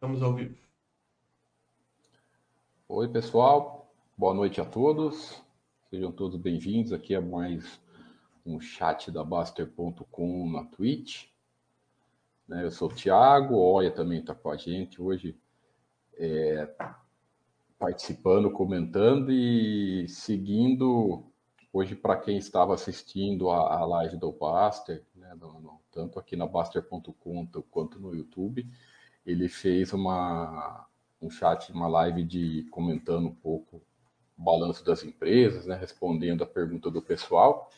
Estamos ao vivo. Oi, pessoal. Boa noite a todos. Sejam todos bem-vindos aqui a mais um chat da Baster.com na Twitch. Né, eu sou o Thiago, o Oia também está com a gente hoje, é, participando, comentando e seguindo hoje para quem estava assistindo a, a live do Baster, né, no, tanto aqui na Baster.com quanto no YouTube, ele fez uma, um chat, uma live de comentando um pouco o balanço das empresas, né, respondendo a pergunta do pessoal.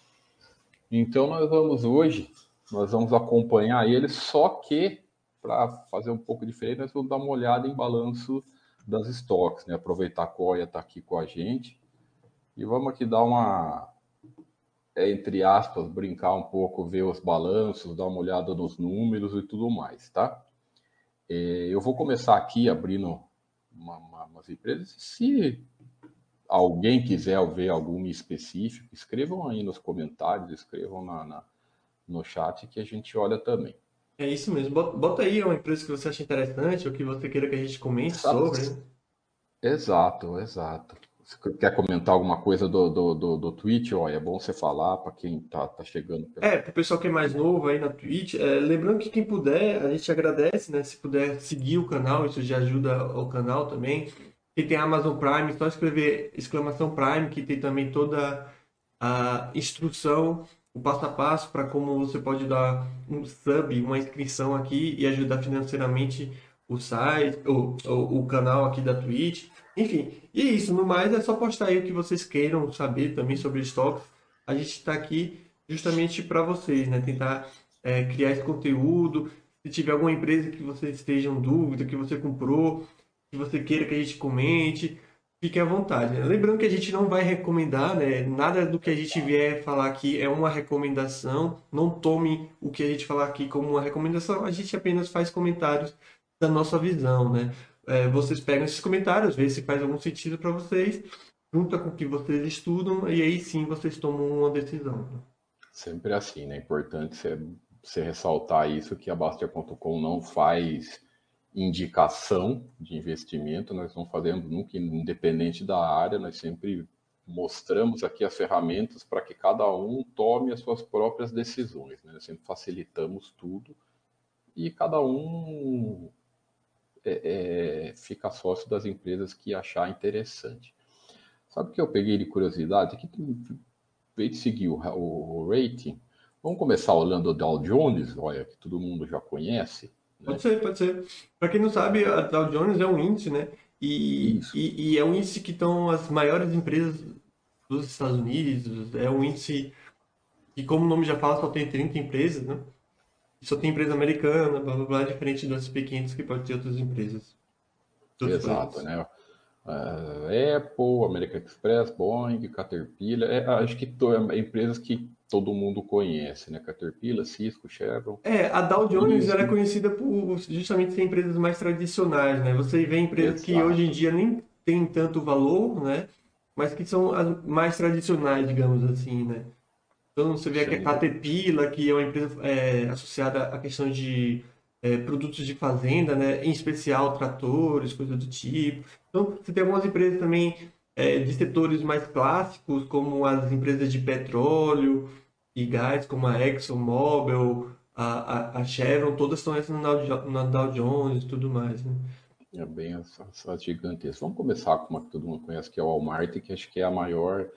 Então nós vamos hoje, nós vamos acompanhar ele, só que para fazer um pouco diferente, nós vamos dar uma olhada em balanço das estoques, né? Aproveitar a Coia está aqui com a gente e vamos aqui dar uma, é, entre aspas, brincar um pouco, ver os balanços, dar uma olhada nos números e tudo mais, tá? É, eu vou começar aqui abrindo uma, uma, umas empresas. Se alguém quiser ver alguma específico, escrevam aí nos comentários, escrevam na, na, no chat que a gente olha também. É isso mesmo. Bota aí uma empresa que você acha interessante ou que você queira que a gente comente sobre. Exato, exato. Você quer comentar alguma coisa do, do, do, do Twitch? Ó, é bom você falar para quem tá, tá chegando. É, para o pessoal que é mais novo aí na Twitch. É, lembrando que quem puder, a gente agradece, né? Se puder seguir o canal, isso já ajuda o canal também. Quem tem Amazon Prime, só escrever exclamação Prime, que tem também toda a instrução, o passo a passo para como você pode dar um sub, uma inscrição aqui e ajudar financeiramente o site, o, o, o canal aqui da Twitch. Enfim, e isso, no mais, é só postar aí o que vocês queiram saber também sobre estoques. A gente está aqui justamente para vocês, né? Tentar é, criar esse conteúdo. Se tiver alguma empresa que vocês estejam dúvida, que você comprou, que você queira que a gente comente, fique à vontade. Né? Lembrando que a gente não vai recomendar, né? Nada do que a gente vier falar aqui é uma recomendação. Não tome o que a gente falar aqui como uma recomendação. A gente apenas faz comentários da nossa visão, né? É, vocês pegam esses comentários, vê se faz algum sentido para vocês, junta com o que vocês estudam e aí sim vocês tomam uma decisão. Sempre assim, né? É importante você, você ressaltar isso que a Baster.com não faz indicação de investimento, nós não fazemos nunca independente da área, nós sempre mostramos aqui as ferramentas para que cada um tome as suas próprias decisões, né? Nós sempre facilitamos tudo e cada um é, é, fica sócio das empresas que achar interessante. Sabe o que eu peguei de curiosidade? Que veio de seguir o, o, rating. Vamos começar olhando o Dow Jones, olha, que todo mundo já conhece. Né? Pode ser, pode ser. Para quem não sabe, a Dow Jones é um índice, né? E, e, e, é um índice que estão as maiores empresas dos Estados Unidos. É um índice que, como o nome já fala, só tem 30 empresas, né? Só tem empresa americana, blá blá blá, diferente dos pequenos que pode ter outras empresas. Exato, países. né? Uh, Apple, American Express, Boeing, Caterpillar, é, acho que to, é, empresas que todo mundo conhece, né? Caterpillar, Cisco, Chevron. É, a Dow Jones era é conhecida por justamente ser empresas mais tradicionais, né? Você vê empresas Exato. que hoje em dia nem tem tanto valor, né? Mas que são as mais tradicionais, digamos assim, né? Então você vê que a Caterpillar, que é uma empresa é, associada à questão de é, produtos de fazenda, né? em especial tratores, coisas do tipo. Então você tem algumas empresas também é, de setores mais clássicos, como as empresas de petróleo e gás, como a ExxonMobil, a, a, a Chevron, todas estão essas na, Dow Jones e tudo mais. Né? É bem essas gigantescas. Vamos começar com uma que todo mundo conhece, que é o Walmart, que acho que é a maior.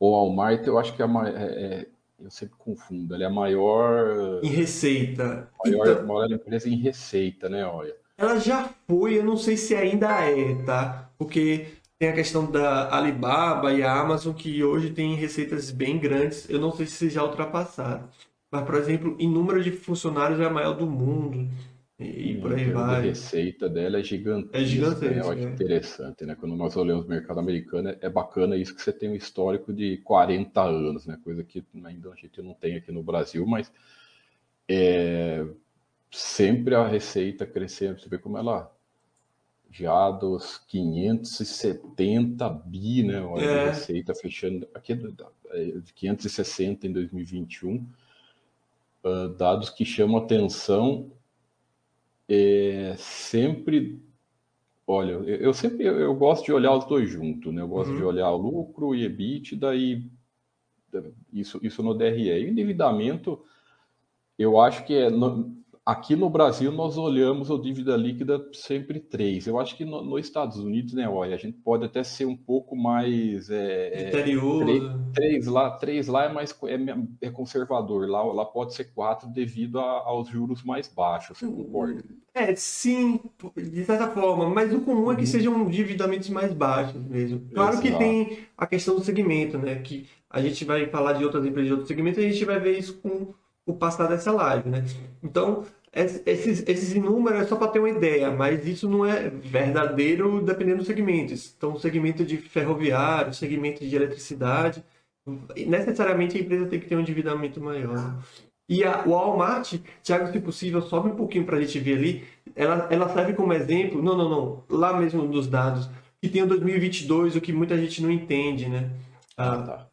O Walmart, eu acho que é, a, é, é eu sempre confundo, ela é a maior. Em receita. Maior, então, maior empresa em receita, né? Olha. Ela já foi, eu não sei se ainda é, tá? Porque tem a questão da Alibaba e a Amazon que hoje tem receitas bem grandes. Eu não sei se já ultrapassaram. Mas, por exemplo, em número de funcionários é a maior do mundo. E, e por aí vai. A receita dela é gigantesca. É gigantesca. Né? Eu acho é. interessante, né? Quando nós olhamos o mercado americano, é bacana isso que você tem um histórico de 40 anos, né? Coisa que ainda a gente não tem aqui no Brasil, mas é sempre a receita crescendo. Você vê como ela já dos 570 bi, né? Olha é. a receita fechando aqui 560 é, em 2021. Uh, dados que chamam atenção é, sempre Olha, eu, eu sempre eu, eu, gosto de olhar os dois juntos, né? Eu gosto uhum. de olhar o lucro e EBITDA e isso, isso no DRE. E o endividamento, eu acho que é Aqui no Brasil, nós olhamos a dívida líquida sempre três. Eu acho que no, nos Estados Unidos, né, olha, a gente pode até ser um pouco mais. É, Interior. Três, três, lá, três lá é mais é, é conservador. Lá, lá pode ser quatro devido a, aos juros mais baixos. Você concorda? É, sim, de certa forma. Mas o comum é que uhum. sejam endividamentos mais baixos mesmo. Claro Exato. que tem a questão do segmento, né? Que a gente vai falar de outras empresas de outros segmentos e a gente vai ver isso com o passar dessa live, né? Então, esses, esses números é só para ter uma ideia, mas isso não é verdadeiro dependendo do segmento. Então, segmento de ferroviário, segmento de eletricidade, necessariamente a empresa tem que ter um endividamento maior. E a Walmart, Thiago, se possível, sobe um pouquinho para a gente ver ali. Ela, ela serve como exemplo, não, não, não, lá mesmo nos dados, que tem o 2022, o que muita gente não entende, né? Ah, tá.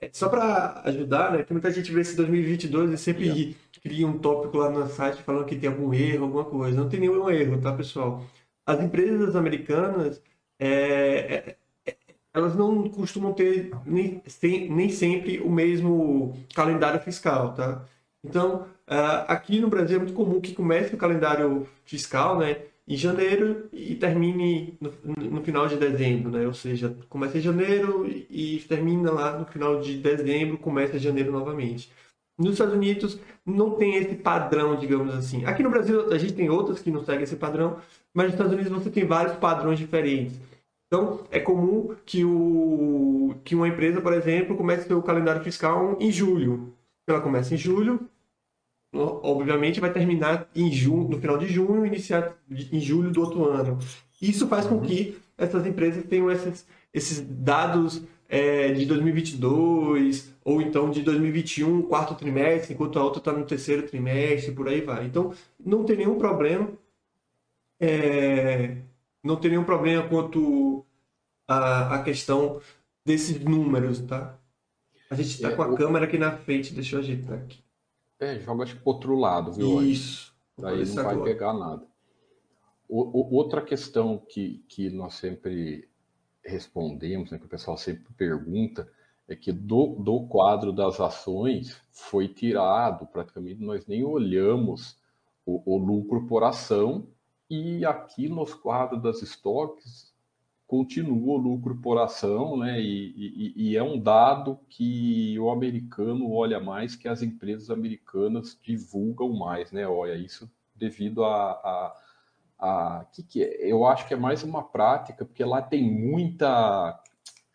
É, só para ajudar, né? Que muita gente vê esse 2022 e sempre yeah. Cria um tópico lá no site falando que tem algum erro, alguma coisa. Não tem nenhum erro, tá, pessoal? As empresas americanas, é, é, é elas não costumam ter nem, nem sempre o mesmo calendário fiscal, tá? Então, uh, aqui no Brasil é muito comum que comece o calendário fiscal, né? em janeiro e termine no, no, final de dezembro, né? Ou seja, começa em janeiro e termina lá no final de dezembro, começa em janeiro novamente. Nos Estados Unidos não tem esse padrão, digamos assim. Aqui no Brasil a gente tem outras que não seguem esse padrão, mas nos Estados Unidos você tem vários padrões diferentes. Então, é comum que, o, que uma empresa, por exemplo, comece seu calendário fiscal em julho. Ela começa em julho, obviamente vai terminar em junho, no final de junho, iniciar em julho do outro ano. Isso faz com uhum. que essas empresas tenham esses, esses dados é, de 2022 ou então de 2021, quarto trimestre, enquanto a outra está no terceiro trimestre, por aí vai. Então, não tem nenhum problema. É, não tem nenhum problema quanto a, a questão desses números, tá? A gente está é, com a o... câmera aqui na frente, deixa eu ajeitar aqui. É, joga pro outro lado, viu? Isso. Daí não vai agora. pegar nada. O, o, outra questão que, que nós sempre respondemos, né, que o pessoal sempre pergunta, é que do, do quadro das ações foi tirado, praticamente nós nem olhamos o, o lucro por ação, e aqui nos quadros das estoques continua o lucro por ação, né? E, e, e, é um dado que o americano olha mais, que as empresas americanas divulgam mais, né? Olha, isso devido a, a, a que, que é? eu acho que é mais uma prática, porque lá tem muita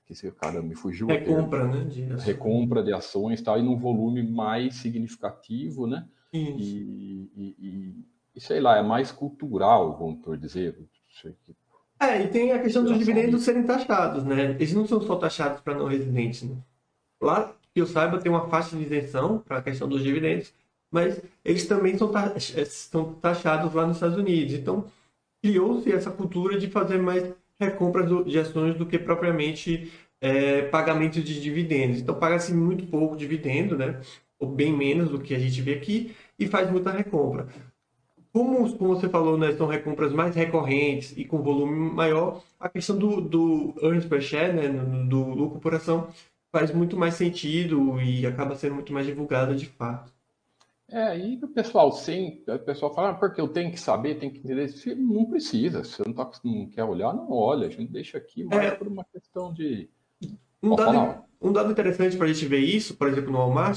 que caramba, me fugiu recompra, né? De recompra de ações, tal, e num volume mais significativo, né? E, e, e, sei lá, é mais cultural, vamos por dizer. É, e tem a questão dos dividendos serem taxados, né? Eles não são só taxados para não residentes, né? Lá, que eu saiba, tem uma faixa de isenção para a questão dos dividendos, mas eles também são, são taxados lá nos Estados Unidos. Então, criou-se essa cultura de fazer mais recompras de ações do que propriamente é, pagamento de dividendos. Então, paga-se muito pouco dividendo, né? Ou bem menos do que a gente vê aqui, e faz muita recompra. Como, como você falou, né, são recompras mais recorrentes e com volume maior, a questão do, do earnings per share, né, do lucro por ação, faz muito mais sentido e acaba sendo muito mais divulgada de fato. É, e o pessoal, sim, o pessoal fala, ah, porque eu tenho que saber, tem que entender. Não precisa, se você não, tá, não quer olhar, não olha, a gente deixa aqui, mas é, por uma questão de. Um dado, um dado interessante para a gente ver isso, por exemplo, no Walmart?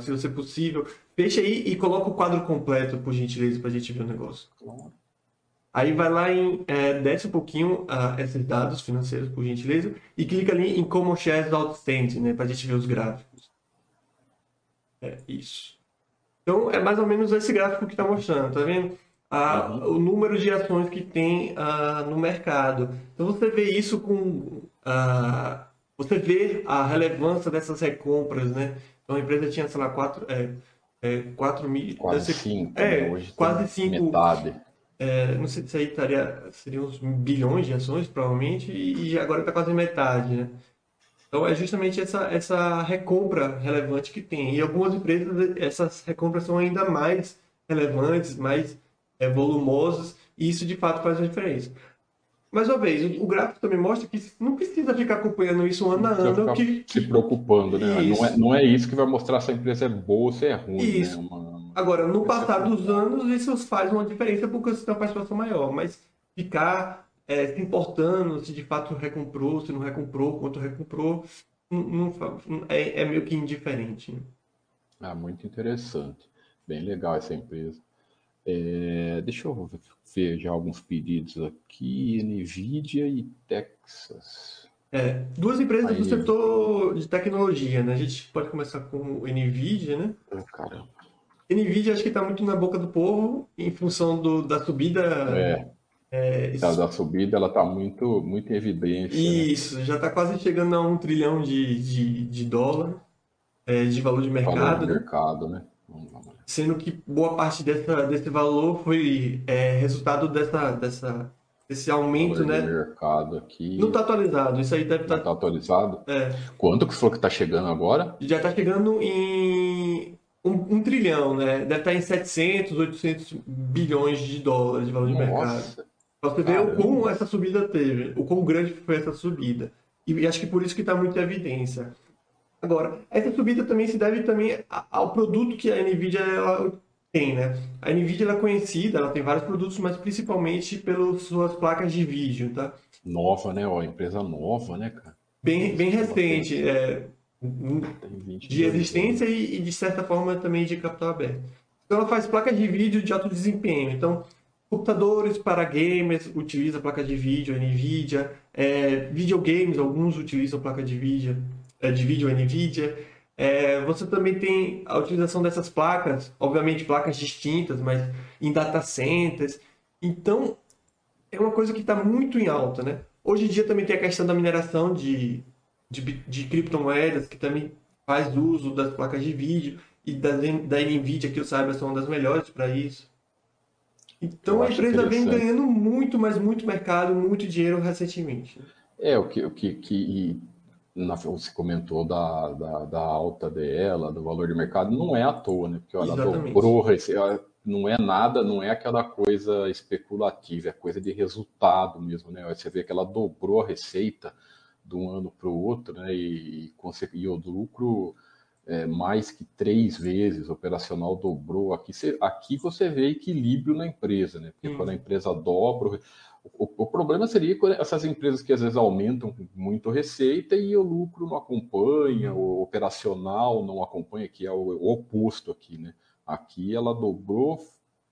Se você possível, fecha aí e coloca o quadro completo, por gentileza, para a gente ver o negócio. Aí vai lá em, é, desce um pouquinho uh, esses dados financeiros, por gentileza, e clica ali em Common Shares Outstanding, né, para a gente ver os gráficos. É isso. Então, é mais ou menos esse gráfico que está mostrando, tá vendo? Ah, uhum. O número de ações que tem ah, no mercado. Então, você vê isso com... Ah, você vê a relevância dessas recompras, né? Então a empresa tinha, sei lá, 4 é, é, quatro mil. Quase 5. É, né? Hoje quase 5. Metade. É, não sei se aí estaria, seriam uns bilhões de ações, provavelmente, e agora está quase metade, né? Então é justamente essa, essa recompra relevante que tem. E algumas empresas, essas recompras são ainda mais relevantes, mais é, volumosas, e isso de fato faz a diferença. mais uma vez, o gráfico também mostra que não precisa ficar acompanhando isso ano a ano. Que, se preocupando, né? Não é, não é isso que vai mostrar se a empresa é boa ou se é ruim. Né? Isso. Né? Uma... Agora, no passar dos anos, isso faz uma diferença porque você tem uma participação maior. Mas ficar é, se importando se de fato recomprou, se não recomprou, quanto recomprou, não, não, é, é, meio que indiferente. Né? Ah, muito interessante. Bem legal essa empresa. É, deixa eu ver já alguns pedidos aqui. NVIDIA e Texas. É, duas empresas Aí, do setor de tecnologia, né? A gente pode começar com o NVIDIA, né? Oh, caramba. NVIDIA acho que está muito na boca do povo em função do, da subida. É. Isso... Da subida, ela está muito, muito em evidência. Né? Isso, né? já está quase chegando a um trilhão de, de, de dólar é, de valor de mercado. Valor de mercado, né? Sendo que boa parte dessa, desse valor foi é, resultado dessa, dessa, desse aumento, valor né? De mercado aqui. Não está atualizado, isso aí deve estar. Tá... Está atualizado? É. Quanto que falou que está chegando agora? Já está chegando em um, um, trilhão, né? Deve estar tá em 700, 800 bilhões de dólares de valor Nossa. de mercado. Você ver o quão essa subida teve, o quão grande foi essa subida. E, acho que por isso que está muito em evidência. Agora, essa subida também se deve também ao produto que a NVIDIA ela tem, né? A NVIDIA é conhecida, ela tem vários produtos, mas principalmente pelas suas placas de vídeo, tá? Nova, né? Ó, empresa nova, né, cara? Bem, bem recente, é, de existência e, de certa forma também de capital aberto. Então ela faz placas de vídeo de alto desempenho. Então, computadores para gamers utiliza placa de vídeo, NVIDIA, é, videogames, alguns utilizam placa de vídeo, é, de vídeo NVIDIA. É, você também tem a utilização dessas placas, obviamente placas distintas, mas em data centers. Então, é uma coisa que está muito em alta, né? Hoje em dia também tem a questão da mineração de, de, de criptomoedas, que também faz uso das placas de vídeo, e da, da NVIDIA, que eu saiba, são das melhores para isso. Então eu a empresa vem ganhando muito, mas muito mercado, muito dinheiro recentemente. É, o que, o que, que na, você comentou da, da, da, alta dela, do valor de mercado, não é à toa, né? Porque ela dobrou, não é nada, não é aquela coisa especulativa, é coisa de resultado mesmo, né? Você vê que ela dobrou a receita de um ano para o outro, né? E, conseguiu o lucro é, mais que três vezes, operacional dobrou. Aqui você, aqui você vê equilíbrio na empresa, né? Porque hum. quando a empresa dobra, o, o, problema seria essas empresas que às vezes aumentam muito receita e o lucro não acompanha, o operacional não acompanha, que é o, o oposto aqui, né? Aqui ela dobrou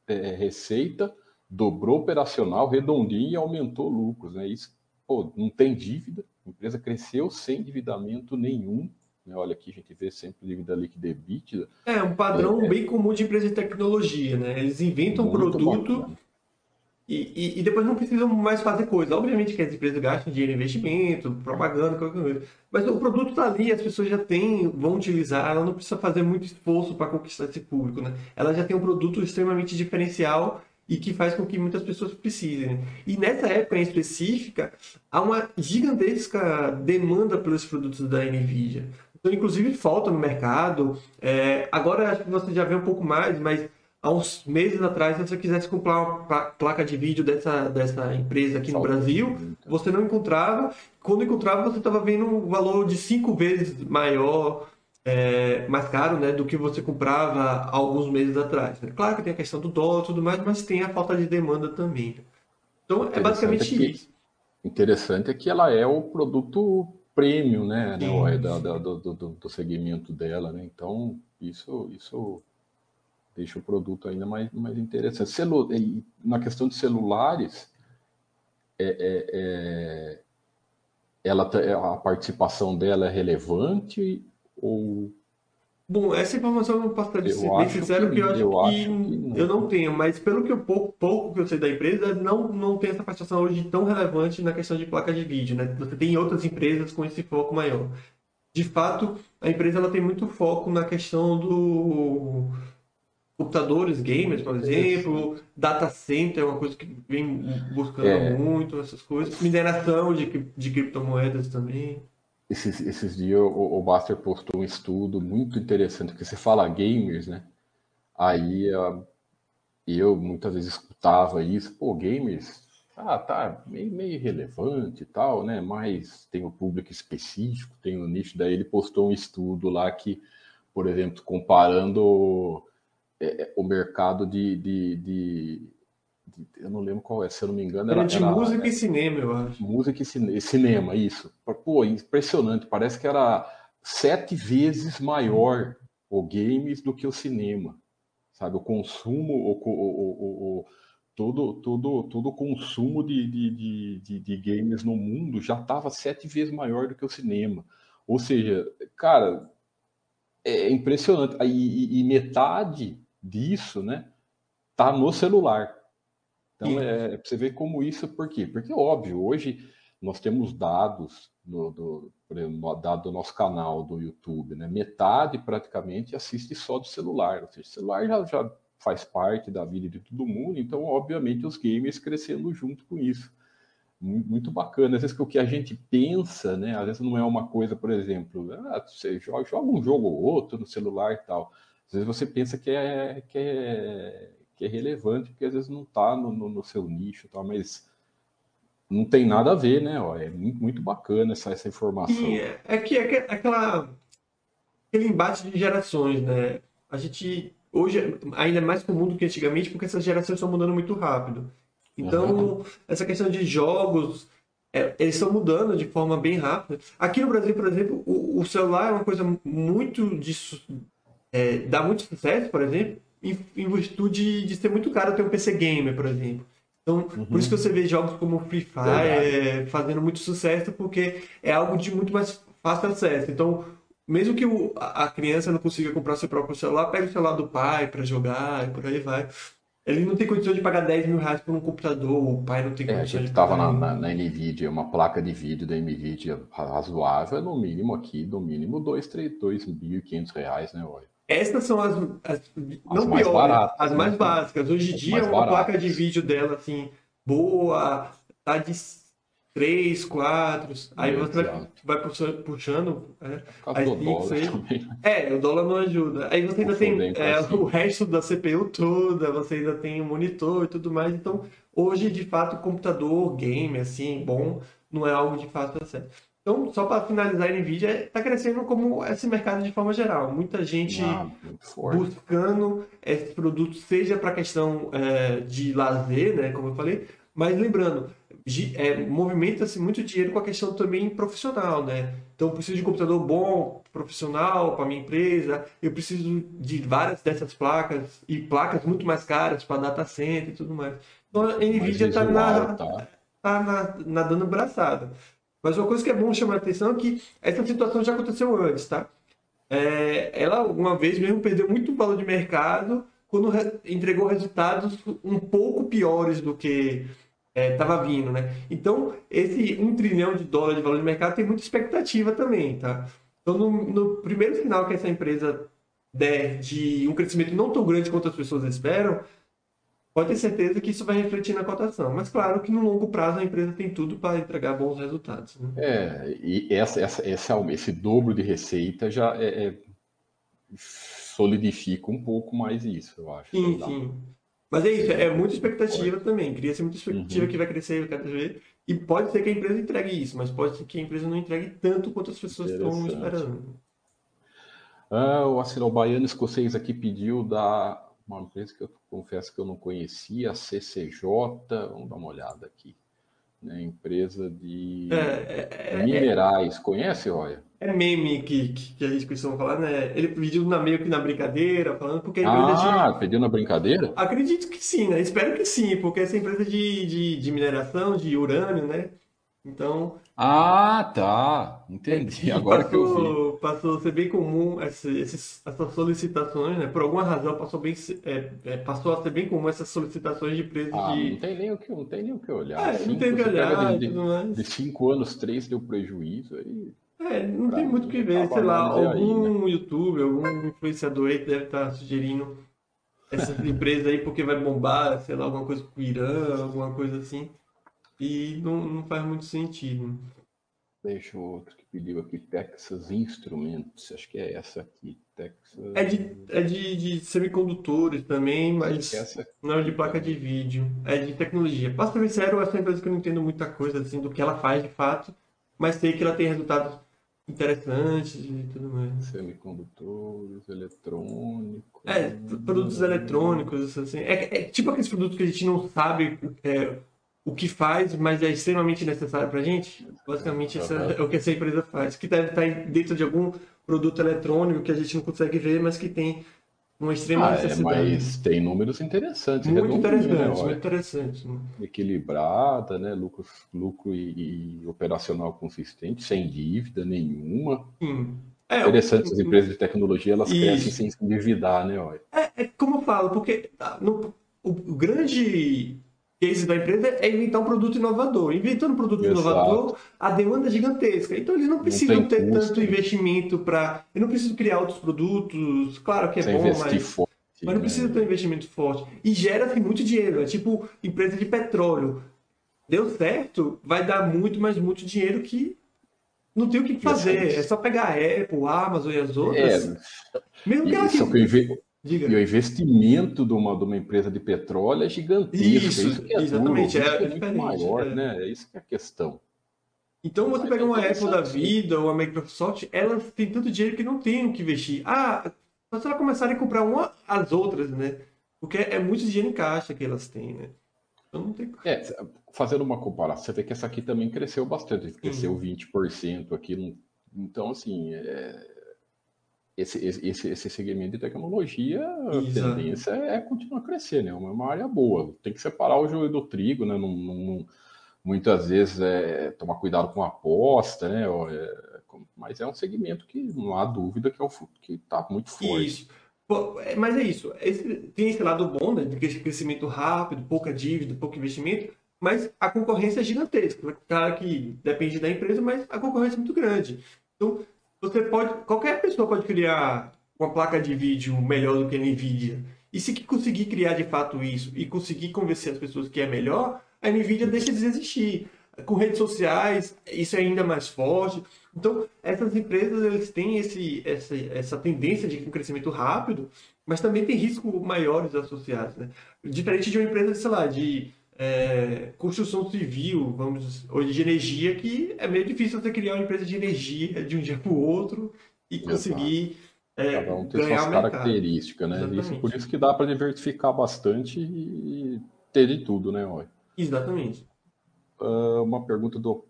é, receita, dobrou operacional, redondinho e aumentou lucros, né? Isso, pô, não tem dívida, a empresa cresceu sem endividamento nenhum, né? Olha aqui, a gente vê sempre dívida líquida EBITDA. É, um padrão é, bem comum de empresa de tecnologia, né? Eles inventam um produto. E, e, e, depois não precisam mais fazer coisa. Obviamente que as empresas gastam dinheiro em investimento, propaganda, qualquer coisa. Mas o produto está ali, as pessoas já têm, vão utilizar, ela não precisa fazer muito esforço para conquistar esse público. Né? Ela já tem um produto extremamente diferencial e que faz com que muitas pessoas precisem. Né? E nessa época em específica, há uma gigantesca demanda pelos produtos da NVIDIA. Então, inclusive, falta no mercado. É, agora acho que você já vê um pouco mais, mas há uns meses atrás, se você quisesse comprar uma placa de vídeo dessa, dessa empresa aqui no Brasil, você não encontrava. Quando encontrava, você estava vendo um valor de cinco vezes maior, é, mais caro, né, do que você comprava alguns meses atrás. Né? Claro que tem a questão do dólar e tudo mais, mas tem a falta de demanda também. Então, é basicamente é isso. Interessante é que ela é o produto premium, né, né do, do, do, do segmento dela, né? Então, isso, isso deixa o produto ainda mais, mais interessante. Celu na questão de celulares, é, é, é, ela, tá, a participação dela é relevante ou Bom, essa informação eu não posso dizer bem sincero, que, eu acho, eu que, acho que não. eu não tenho, mas pelo que eu pouco, pouco que eu sei da empresa, não, não tem essa participação hoje tão relevante na questão de placa de vídeo, né? Você tem outras empresas com esse foco maior. De fato, a empresa ela tem muito foco na questão do computadores gamers, por exemplo, data center é uma coisa que vem buscando é. muito, essas coisas, mineração de, de criptomoedas também. Esses, esses dias o, o Buster postou um estudo muito interessante, porque você fala gamers, né? Aí eu muitas vezes escutava isso, pô, gamers, ah, tá meio, meio irrelevante e tal, né? Mas tem o público específico, tem o nicho. Daí ele postou um estudo lá que, por exemplo, comparando é, o mercado de, de, de, Eu não lembro qual é, se eu não me engano. Era, era de era, música e cinema, eu acho. Música e cinema, isso. Pô, impressionante. Parece que era sete vezes maior o games do que o cinema. Sabe, o consumo, o, o, o, todo, todo, todo o consumo de, de, de, de, games no mundo já estava sete vezes maior do que o cinema. Ou seja, cara, é impressionante. E, e metade disso, né, tá no celular. Então, é, você vê como isso, por quê? Porque, óbvio, hoje nós temos dados, do, do, por exemplo, dado do nosso canal do YouTube, né? Metade praticamente assiste só do celular. Ou seja, o celular já, já faz parte da vida de todo mundo, então, obviamente, os gamers crescendo junto com isso. Muito bacana. Às vezes, o que a gente pensa, né? Às vezes não é uma coisa, por exemplo, ah, você joga, joga um jogo ou outro no celular e tal. Às vezes você pensa que é, que é, que é relevante, porque às vezes não está no, no, no, seu nicho, tal, mas não tem nada a ver, né? Ó, é muito, muito bacana essa, essa informação. Sim, é, é que é aquela, aquele embate de gerações, né? A gente hoje ainda é mais comum do que antigamente, porque essas gerações estão mudando muito rápido. Então, uhum. essa questão de jogos, é, eles estão mudando de forma bem rápida. Aqui no Brasil, por exemplo, o, o celular é uma coisa muito de, é, dá muito sucesso, por exemplo, em, em virtude de ser muito caro ter um PC gamer, por exemplo. Então, uhum. por isso que você vê jogos como Free Fire é, fazendo muito sucesso, porque é algo de muito mais fácil acesso. Então, mesmo que o, a criança não consiga comprar seu próprio celular, pega o celular do pai para jogar e por aí vai. Ele não tem condição de pagar 10 mil reais por um computador, o pai não tem condição é, a gente estava na, na, na, NVIDIA, uma placa de vídeo da NVIDIA razoável, no mínimo aqui, no mínimo 2.500 reais, né, olha. Essas são as, as, as não mais piores, baratas, as mais né? básicas. Hoje em dia, uma baratas. placa de vídeo dela, assim, boa, tá de 3, 4. Aí você vai, vai puxando. É, aí É, o dólar não ajuda. Aí você ainda tem é, o resto da CPU toda, você ainda tem o monitor e tudo mais. Então, hoje, de fato, computador, game, assim, bom, não é algo de fácil acesso. Então, só para finalizar, a NVIDIA está crescendo como esse mercado de forma geral. Muita gente ah, buscando esses produtos, seja para questão é, de lazer, né, como eu falei, mas lembrando, é, movimenta-se muito dinheiro com a questão também profissional, né? Então, eu preciso de um computador bom, profissional para minha empresa, eu preciso de várias dessas placas e placas muito mais caras para data center e tudo mais. Então, a NVIDIA está na, tá. tá na, nadando braçada. Mas uma coisa que é bom chamar a atenção é que essa situação já aconteceu antes, tá? É, ela, uma vez mesmo, perdeu muito valor de mercado quando entregou resultados um pouco piores do que estava é, vindo, né? Então, esse um trilhão de dólares de valor de mercado tem muita expectativa também, tá? Então, no, no primeiro sinal que essa empresa der de um crescimento não tão grande quanto as pessoas esperam, pode ter certeza que isso vai refletir na cotação. Mas claro que no longo prazo a empresa tem tudo para entregar bons resultados. Né? É, e essa, essa, esse, esse dobro de receita já é, é, solidifica um pouco mais isso, eu acho. Sim, sim. Mas é isso, é muita expectativa também. Cria-se muita expectativa uhum. que vai crescer cada vez. E pode ser que a empresa entregue isso, mas pode ser que a empresa não entregue tanto quanto as pessoas estão esperando. Ah, o Acinal Baiano Escocês aqui pediu da uma empresa que eu confesso que eu não conhecia, a CCJ. Vamos dar uma olhada aqui né, empresa de é, é, é, é minerais. Conhece, olha? É meme que, que, que a gente costuma falar, né? Ele pediu na, meio que na brincadeira, falando porque a empresa Ah, de... pediu na brincadeira? Acredito que sim, né? Espero que sim, porque essa empresa de, de, de mineração, de urânio, né? Então. Ah, tá. Entendi. Agora passou, que eu vi. Passou a ser bem comum esses, essas solicitações, né? Por alguma razão passou, bem, é, é, passou a ser bem comum essas solicitações de preço ah, de. Não tem nem o que, não tem nem o que olhar. É, cinco, não tem o que olhar. De, de, de, cinco anos, três deu prejuízo aí. É, não tem muito o que ver. Sei lá, algum aí, né? YouTube, algum influenciador aí deve estar sugerindo essas empresas aí porque vai bombar, sei lá, alguma coisa com o Irã, alguma coisa assim e não, não faz muito sentido. Deixa o outro que pediu aqui, Texas Instruments, acho que é essa aqui, Texas... É de, é de, de semicondutores também, mas Essa não é de placa de vídeo, é de tecnologia. Pra ser sincero, essa é uma empresa que eu não entendo muita coisa assim do que ela faz de fato, mas sei que ela tem resultados interessantes e tudo mais. semicondutores, eletrônicos... É, produtos eletrônicos, assim. É, é tipo aqueles produtos que a gente não sabe é, o que faz, mas é extremamente necessário pra gente. Basicamente, essa é o que essa empresa faz. Que deve estar dentro de algum produto eletrônico que a gente não consegue ver, mas que tem uma extrema Ah, é, necessidade. mas tem números interessantes, Muito né? interessante, Olha, muito interessante. né? equilibrada, né? Lucro, lucro e, e operacional consistente, sem dívida nenhuma. Sim. É, Interessante, as empresas de tecnologia, elas Isso. crescem sem se endividar, né? Olha. É, é como eu falo, porque ah, no- o, o grande case da empresa é inventar um produto inovador. Inventando um produto Exato. inovador, a demanda é gigantesca. Então eles não precisam tem ter custo. tanto investimento para. Eu não preciso criar outros produtos. Claro que é Sem bom, mas. forte. Mas não né? precisa ter um investimento forte. E gera-se muito dinheiro. É tipo empresa de petróleo. Deu certo, vai dar muito, mas muito dinheiro que não tem o que fazer. É só pegar a Apple, a Amazon e as outras. É, Mesmo que ela que Diga. e o investimento de uma, de uma empresa de petróleo é gigantesco. Isso, isso que é exatamente, duro, é é, muito maior, é. né? É isso que é a questão. Então você pega é uma Apple da vida ou a Microsoft, elas têm tanto dinheiro que não tem o que investir. Ah, só se elas começarem a comprar uma às outras, né? Porque é muito dinheiro em caixa que elas têm, né? Então não tem. É, fazendo uma comparação, você vê que essa aqui também cresceu bastante, cresceu 20% aqui. Então, assim, é, esse, esse, esse- segmento de tecnologia, a tendência é continuar a crescer, né? É uma uma área boa. Tem que separar o joio do trigo, né? Não, muitas vezes é tomar cuidado com a aposta, né? É, mas é um segmento que não há dúvida que é o que está muito forte. Isso. É, Mas é isso. Esse- tem esse lado bom, né? De cres- crescimento rápido, pouca dívida, pouco investimento, mas a concorrência é gigantesca. Claro que depende da empresa, mas a concorrência é muito grande. Então, você pode. Qualquer pessoa pode criar uma placa de vídeo melhor do que a Nvidia. E se conseguir criar de fato isso e conseguir convencer as pessoas que é melhor, a Nvidia deixa de existir. Com redes sociais, isso é ainda mais forte. Então, essas empresas eles têm esse, essa, essa tendência de um crescimento rápido, mas também tem riscos maiores associados. Né? Diferente de uma empresa, sei lá, de é, construção civil, vamos dizer, ou de energia, que é meio difícil você criar uma empresa de energia de um dia para o outro e conseguir é, Cada um tem ganhar suas características, né? Isso, por isso que dá para diversificar bastante e ter de tudo, né? Olha. Exatamente. Ah, uma pergunta do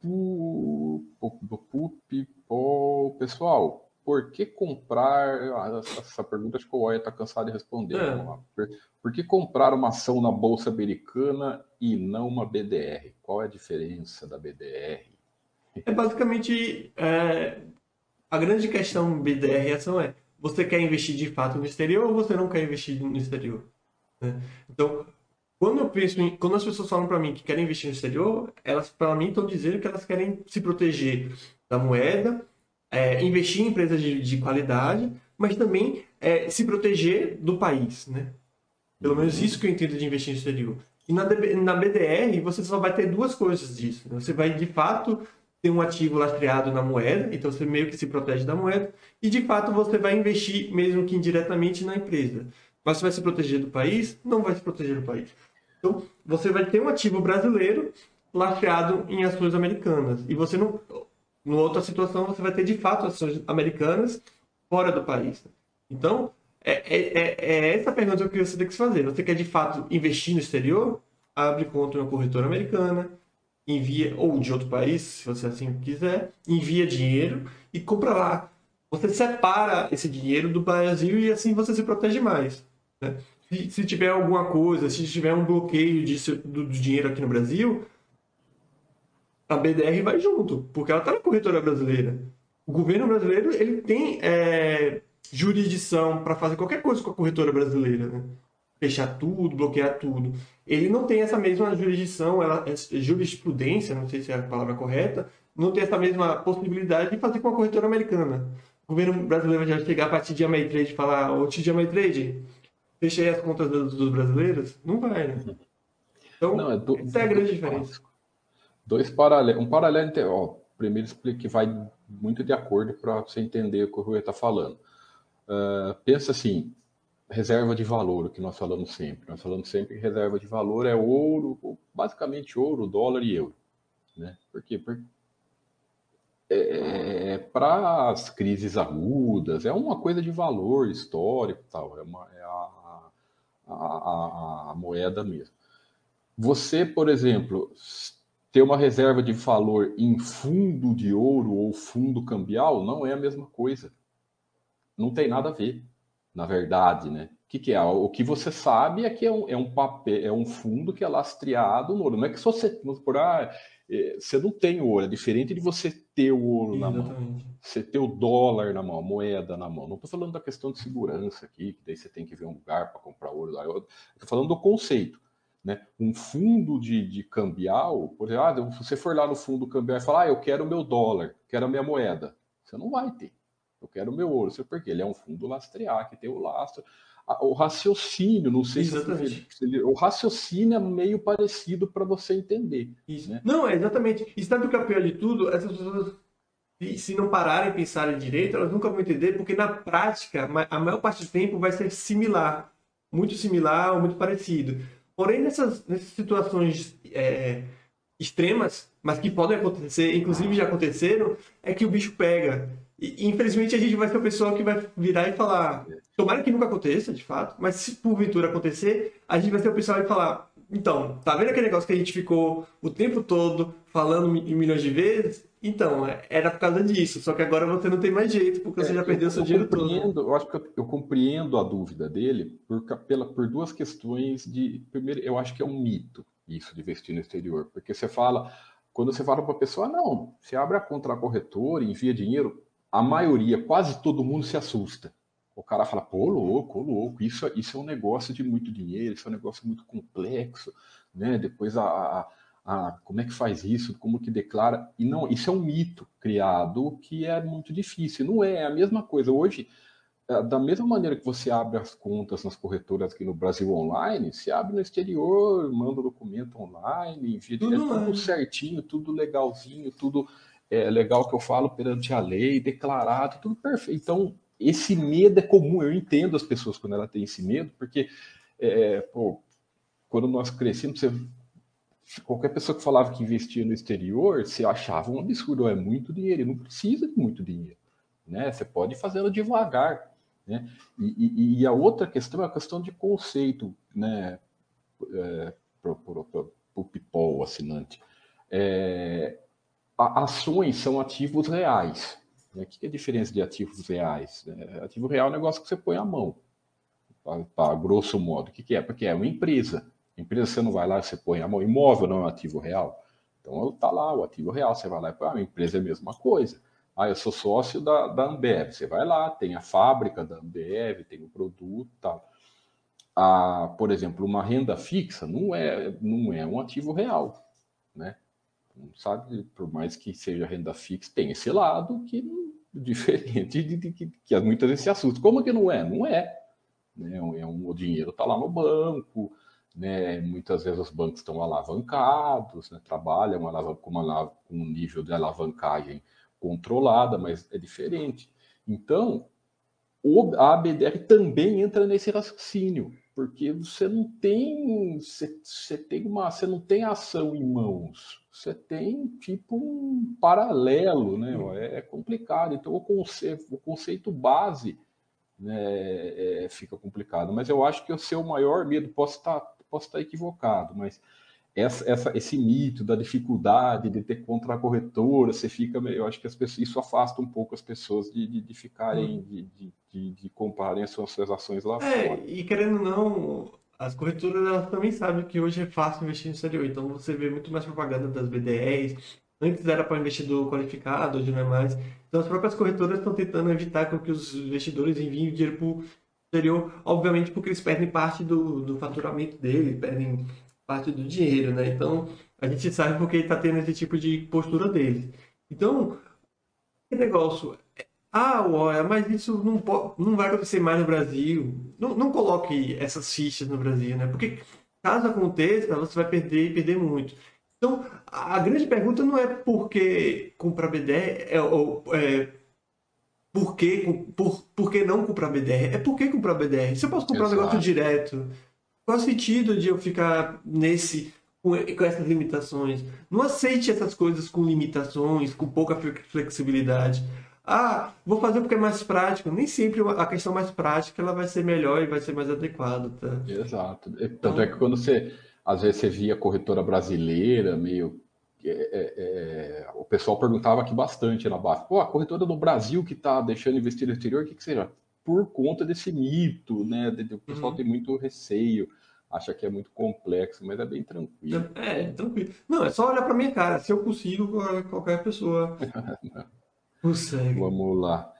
Pu- do Pupipo. Pessoal, por que comprar? ah, Essa, pergunta acho que o Oia está cansado de responder. É. Por, por que comprar uma ação na Bolsa Americana e não uma BDR? Qual é a diferença da BDR? É basicamente é, a grande questão BDR ação é você quer investir de fato no exterior ou você não quer investir no exterior? né? Então, quando eu penso em, quando as pessoas falam para mim que querem investir no exterior, elas para mim estão dizendo que elas querem se proteger da moeda, é, investir em empresas de, de qualidade, mas também é, se proteger do país, né? Pelo menos isso que eu entendo de investir no exterior. E na, na BDR, você só vai ter duas coisas disso. né? Você vai, de fato, ter um ativo lastreado na moeda, então você meio que se protege da moeda, e de fato você vai investir, mesmo que indiretamente, na empresa. Mas você vai se proteger do país? Não vai se proteger do país. Então, você vai ter um ativo brasileiro lastreado em ações americanas. E você não. Numa outra situação, você vai ter de fato ações americanas fora do país. Então, é, é, é- é essa pergunta que você tem que se fazer. Você quer de fato investir no exterior? Abre conta em uma corretora americana, envia, ou de outro país, se você assim quiser, envia dinheiro e compra lá. Você separa esse dinheiro do Brasil e assim você se protege mais. né? Se, se tiver alguma coisa, se tiver um bloqueio disso- do, do dinheiro aqui no Brasil, a BDR vai junto, porque ela está na corretora brasileira. O governo brasileiro ele tem é, jurisdição para fazer qualquer coisa com a corretora brasileira, né? fechar tudo, bloquear tudo. Ele não tem essa mesma jurisdição, ela, jurisprudência, não sei se é a palavra correta, não tem essa mesma possibilidade de fazer com a corretora americana. O governo brasileiro já chegar a partir de Ameritrade e falar, ô tio de Ameritrade, fecha aí as contas dos, brasileiros? Não vai, né? Então, Não, é do- essa é a grande diferença. Dois paralelos. Um paralelo. Ó, primeiro que vai muito de acordo para você entender o que o Rui está falando. Uh, pensa assim, reserva de valor, o que nós falamos sempre. Nós falamos sempre que reserva de valor é ouro, basicamente ouro, dólar e euro. Né? Por quê? Porque é, é para as crises agudas, é uma coisa de valor histórico tal, é, uma, é a, a, a, a moeda mesmo. Você, por exemplo, ter uma reserva de valor em fundo de ouro ou fundo cambial não é a mesma coisa. Não tem nada a ver, na verdade, né? O que, que é? O que você sabe é que é um, é um papel, é um fundo que é lastreado no ouro. Não é que só você, vamos por, ah, você não tem ouro, é diferente de você ter o ouro Exatamente. na mão. Você ter o dólar na mão, a moeda na mão. Não estou falando da questão de segurança aqui, que daí você tem que ver um lugar para comprar ouro. Estou falando do conceito. Né? Um fundo de, de cambial, por exemplo, ah, se você for lá no fundo cambial e falar, ah, eu quero o meu dólar, quero a minha moeda, você não vai ter. Eu quero o meu ouro, você porque ele é um fundo lastrear, que tem o lastro. O raciocínio, não sei exatamente. se o raciocínio é meio parecido para você entender. Isso. Né? Não, é exatamente. E sabe o que é pior de tudo? Essas pessoas, se não pararem e pensarem direito, elas nunca vão entender, porque na prática, a maior parte do tempo vai ser similar. Muito similar ou muito parecido. Porém, nessas, nessas situações é, extremas, mas que podem acontecer, inclusive já aconteceram, é que o bicho pega. E, infelizmente, a gente vai ser a pessoa que vai virar e falar. Tomara que nunca aconteça, de fato, mas se porventura acontecer, a gente vai ser o pessoal que vai falar: então, tá vendo aquele negócio que a gente ficou o tempo todo falando milhões de vezes? Então, é, era por causa disso, só que agora você não tem mais jeito, porque você é, já perdeu eu, seu eu dinheiro todo. Eu acho que eu, eu, compreendo a dúvida dele por, pela, por duas questões de. Primeiro, eu acho que é um mito isso de investir no exterior, porque você fala, quando você fala para a pessoa, não, você abre a conta na corretora, envia dinheiro, a maioria, quase todo mundo se assusta. O cara fala, pô, louco, louco, isso, isso é um negócio de muito dinheiro, isso é um negócio muito complexo, né? Depois a, a ah, como é que faz isso, como que declara. E não, isso é um mito criado que é muito difícil. Não é, é a mesma coisa. Hoje, é, da mesma maneira que você abre as contas nas corretoras aqui no Brasil online, se abre no exterior, manda o documento online, envia tudo, é tudo certinho, tudo legalzinho, tudo é, legal que eu falo perante a lei, declarado, tudo perfeito. Então, esse medo é comum, eu entendo as pessoas quando ela tem esse medo, porque é, pô, quando nós crescemos, você qualquer pessoa que falava que investia no exterior, você achava um absurdo, é muito dinheiro, não precisa de muito dinheiro, né? Você pode fazê-lo devagar, né? E, e, e, a outra questão é a questão de conceito, né? É, para o people assinante. É, ações são ativos reais. Né? O que é a diferença de ativos reais? É, ativo real é um negócio que você põe à mão, para grosso modo. O que, que é? Porque é uma empresa. Empresa, você não vai lá, você põe a mão. Imóvel não é um ativo real. Então, está lá o ativo real. Você vai lá e põe, ah, a empresa é a mesma coisa. Ah, eu sou sócio da, da Ambev. Você vai lá, tem a fábrica da Ambev, tem o produto tal. Ah, por exemplo, uma renda fixa não é, não é um ativo real, né? Sabe, por mais que seja renda fixa, tem esse lado que diferente de, de, de, que muitas vezes se assusta. Como que não é? Não é. Né? É um, o dinheiro está lá no banco, né? Muitas vezes os bancos estão alavancados, né? trabalham com, um nível de alavancagem controlada, mas é diferente. Então, a ABDR também entra nesse raciocínio, porque você não tem você, você, tem uma você não tem ação em mãos, você tem tipo um paralelo, né? É, é complicado. Então o conceito, o conceito base né, é, fica complicado. Mas eu acho que o seu maior medo posso estar posso estar equivocado, mas essa, essa, esse mito da dificuldade de ter contra a corretora, você fica, eu acho que as pessoas, isso afasta um pouco as pessoas de, de, de ficarem, hum. de, de, de, comprarem as suas, suas ações lá é, fora. E querendo ou não, as corretoras elas também sabem que hoje é fácil investir no exterior, então você vê muito mais propaganda das BDRs. Antes era para investidor qualificado, hoje não é mais. Então as próprias corretoras estão tentando evitar que os investidores enviem dinheiro para o exterior, obviamente porque eles perdem parte do, do faturamento dele, perdem parte do dinheiro, né? Então, a gente sabe porque está tendo esse tipo de postura deles. Então, que negócio. Ah, olha, mas isso não, pode, não vai acontecer mais no Brasil. Não, não coloque essas fichas no Brasil, né? Porque caso aconteça, você vai perder e perder muito. Então, a grande pergunta não é por que comprar BDR, é, ou, é, por, que, por, por que não comprar BDR? É por que comprar BDR? Se eu posso comprar Exato. um negócio direto, qual o sentido de eu ficar nesse com, com essas limitações? Não aceite essas coisas com limitações, com pouca flexibilidade. Ah, vou fazer porque é mais prático. Nem sempre a questão mais prática ela vai ser melhor e vai ser mais adequada, tá? Exato. Tanto então... é que quando você, às vezes você via corretora brasileira meio é, é, é, o pessoal perguntava aqui bastante na base. Pô, a corretora do Brasil que está deixando investir no exterior, o que, que seja? Por conta desse mito, né? O pessoal uhum. tem muito receio, acha que é muito complexo, mas é bem tranquilo. É, é tranquilo. Não, é só olhar para minha cara. Se eu consigo, qualquer pessoa Consegue. Vamos lá.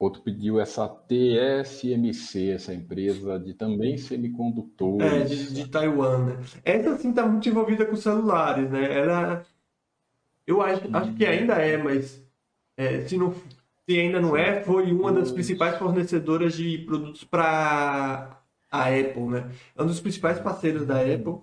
Outro pediu essa TSMC, essa empresa de também semicondutores. É, de, de Taiwan, né? Essa sim está muito envolvida com celulares, né? Ela, eu acho, acho que ainda é, mas é, se, não, se ainda não é, foi uma das principais fornecedoras de produtos para a Apple, né? É um dos principais parceiros da Apple.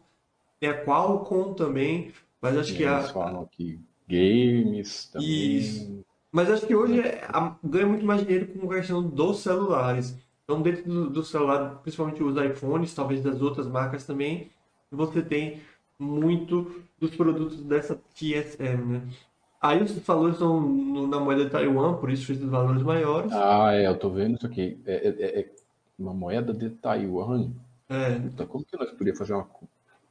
Tem a Qualcomm também, mas acho que a... Eles falam aqui games também. Isso. Mas acho que hoje é, a, ganha muito mais dinheiro com a questão dos celulares. Então, dentro do, do, celular, principalmente os iPhones, talvez das outras marcas também, você tem muito dos produtos dessa TSM, né? Aí os valores estão no, na moeda de Taiwan, por isso os valores maiores. Ah, é, eu tô vendo isso aqui. É, é, é uma moeda de Taiwan. É. Então, como que nós podíamos fazer uma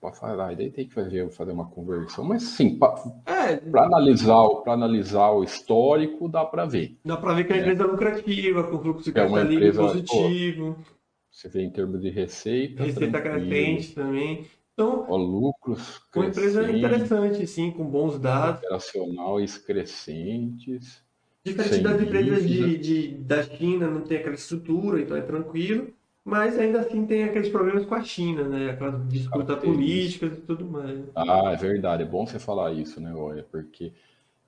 para falar, daí tem que fazer, fazer uma conversão, mas sim, para é, analisar, analisar o histórico, dá para ver. Dá para ver que a empresa é lucrativa, com fluxo de caixa é livre positivo. Pô, você vê em termos de receita. Receita crescente também. Então, ó, lucros uma empresa interessante, sim, com bons dados. Operacionais crescentes. Diferente das empresas de, de, da China, não tem aquela estrutura, então é tranquilo mas ainda assim tem aqueles problemas com a China, né? Aquela disputa ah, política e tudo mais. Ah, é verdade. É bom você falar isso, né, Olha, porque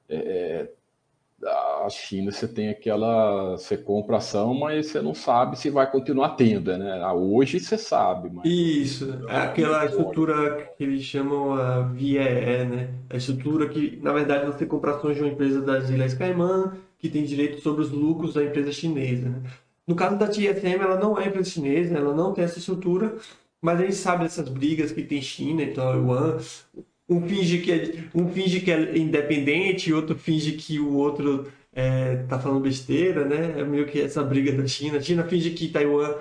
é, é, a China você tem aquela. Você compra ação, mas você não sabe se vai continuar tendo, né? Ah, hoje você sabe. Mas... Isso, é aquela estrutura que eles chamam a VIE, né? A estrutura que, na verdade, você compra ações de uma empresa das Ilhas Caimã, que tem direito sobre os lucros da empresa chinesa, né? No caso da TSM, ela não é empresa chinesa, ela não tem essa estrutura, mas a gente sabe dessas brigas que tem China e Taiwan. Um finge que é, um finge que é independente, outro finge que o outro é, tá falando besteira, né? É meio que essa briga da China. A China finge que Taiwan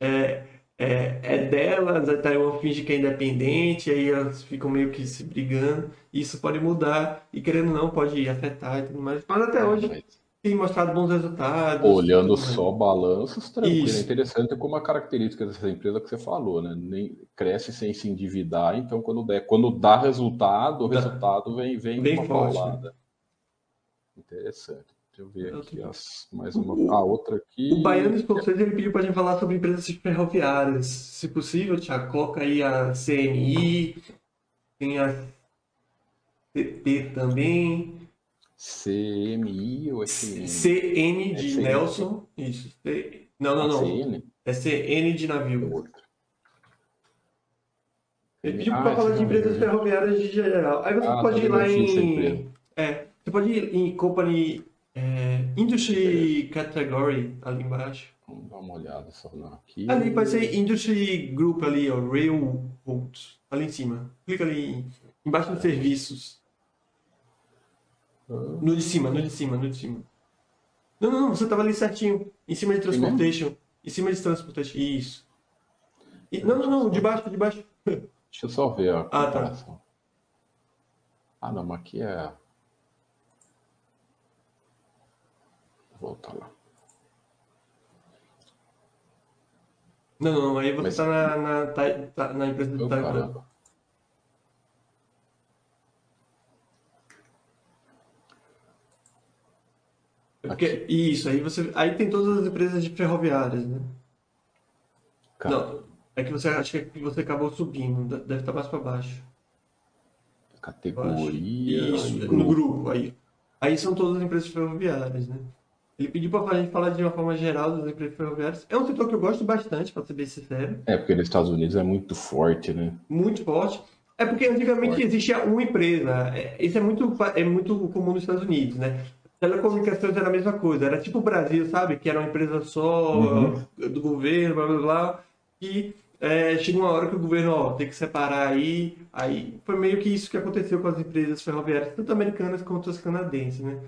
é, é, é delas, a Taiwan finge que é independente, aí elas ficam meio que se brigando. Isso pode mudar e, querendo ou não, pode afetar e tudo mais. Mas até é, hoje tem mostrado bons resultados. Olhando só balanços, tranquilo. Isso. É interessante como a característica dessa empresa que você falou, né? Nem, cresce sem se endividar, então quando, der, quando dá resultado, o dá. resultado vem, vem, vem uma forte, paulada. Né? Interessante. Deixa eu ver aqui as, mais uma. A outra aqui. O Baiano Escocese ele pediu para a gente falar sobre empresas ferroviárias. Se possível, Tiago, coloca aí a CNI, tem a CP também. CMI ou SN? CN de SN. Nelson. Isso. C... Não, não, não. CN? É CN de navio. Ele pediu ah, para falar de empresas ferroviárias de geral. Aí você ah, pode ir lá em. É, você pode ir em Company é, Industry Category ali embaixo. Vamos dar uma olhada só aqui. Ali vai ser Industry Group ali, ó, Railroads, ali em cima. Clica ali embaixo dos serviços. No de cima, no de cima, no de cima. Não, não, não, você tava ali certinho. Em cima de Transportation. Em cima de Transportation. Isso. E, não, não, não, de baixo, de baixo. Deixa eu só ver a ah, tá. Ah, não, mas aqui é. Volta lá. Não, não, aí você mas... tá na, na, tá, na empresa do Taiwan. Porque, isso, aí você. Aí tem todas as empresas de ferroviárias, né? Não, é que você acha que você acabou subindo, deve estar mais para baixo. Categoria. Isso, grupo. no grupo. Aí, aí são todas as empresas ferroviárias, né? Ele pediu para a gente falar de uma forma geral das empresas ferroviárias. É um setor que eu gosto bastante, para ser bem sincero. É, porque nos Estados Unidos é muito forte, né? Muito forte. É porque antigamente Forte. existia uma empresa. É, isso é muito, é muito comum nos Estados Unidos, né? Telecomunicações era a mesma coisa. Era tipo o Brasil, sabe? Que era uma empresa só uhum. do governo, blá blá blá. E é, chega uma hora que o governo ó, tem que separar aí. Aí foi meio que isso que aconteceu com as empresas ferroviárias, tanto americanas quanto as canadenses, né?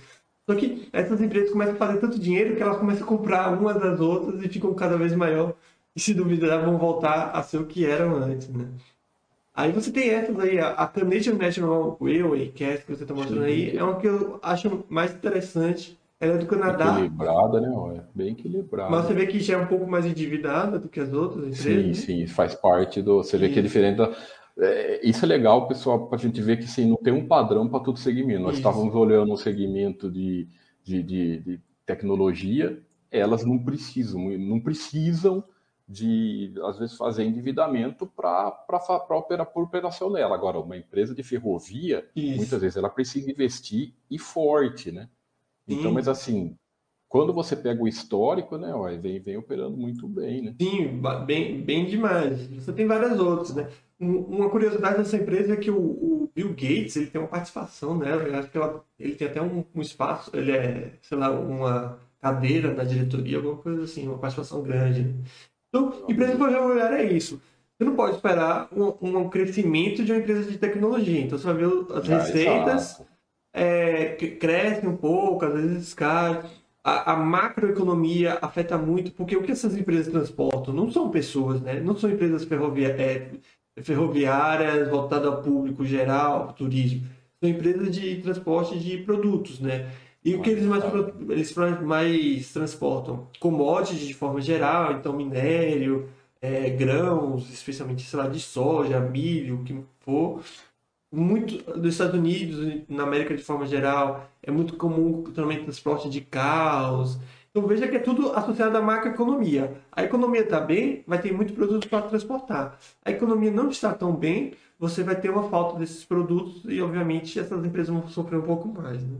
Só que essas empresas começam a fazer tanto dinheiro que elas começam a comprar umas das outras e ficam cada vez maior. E se duvidar, vão voltar a ser o que eram antes, né? Aí você tem essas aí, a Canadian National Railway, que é essa que você está mostrando aí, é uma que eu acho mais interessante. Ela é do Canadá. Equilibrada, né? Bem equilibrada. Mas você vê que já é um pouco mais endividada do que as outras empresas. Sim, né? sim, faz parte do. Você vê que é diferente da. É, isso é legal, pessoal, para a gente ver que assim, não tem um padrão para todo segmento. Nós isso. estávamos olhando um segmento de, de, de, de tecnologia, elas não precisam, não precisam de, às vezes, fazer endividamento para operar por operação dela. Agora, uma empresa de ferrovia, Isso. muitas vezes, ela precisa investir e forte, né? Então, Sim. mas assim, quando você pega o histórico, né, ó, vem, vem operando muito bem, né? Sim, bem, bem demais. Você tem várias outras, né? Uma curiosidade dessa empresa é que o, o, Bill Gates ele tem uma participação nela. Acho que ela, ele tem até um, um, espaço, ele é, sei lá, uma cadeira na diretoria, alguma coisa assim, uma participação grande. Né? Então, empresa ferroviária é isso. Você não pode esperar um, um, crescimento de uma empresa de tecnologia. Então, você vai ver as ah, receitas é, crescem um pouco, às vezes caem. A, a, macroeconomia afeta muito, porque o que essas empresas transportam não são pessoas, né? não são empresas ferrovia, é, ferroviárias voltadas ao público geral, ao turismo. São empresas de transporte de produtos, né? E o que eles mais, eles mais transportam? Commodities de forma geral, então minério, é, grãos, especialmente, sei lá, de soja, milho, o que for. Muito dos Estados Unidos, na América de forma geral, é muito comum também transporte de carros. Então veja que é tudo associado à macroeconomia. A economia está bem, vai ter muito produto para transportar. A economia não está tão bem, você vai ter uma falta desses produtos e, obviamente, essas empresas vão sofrer um pouco mais. Né?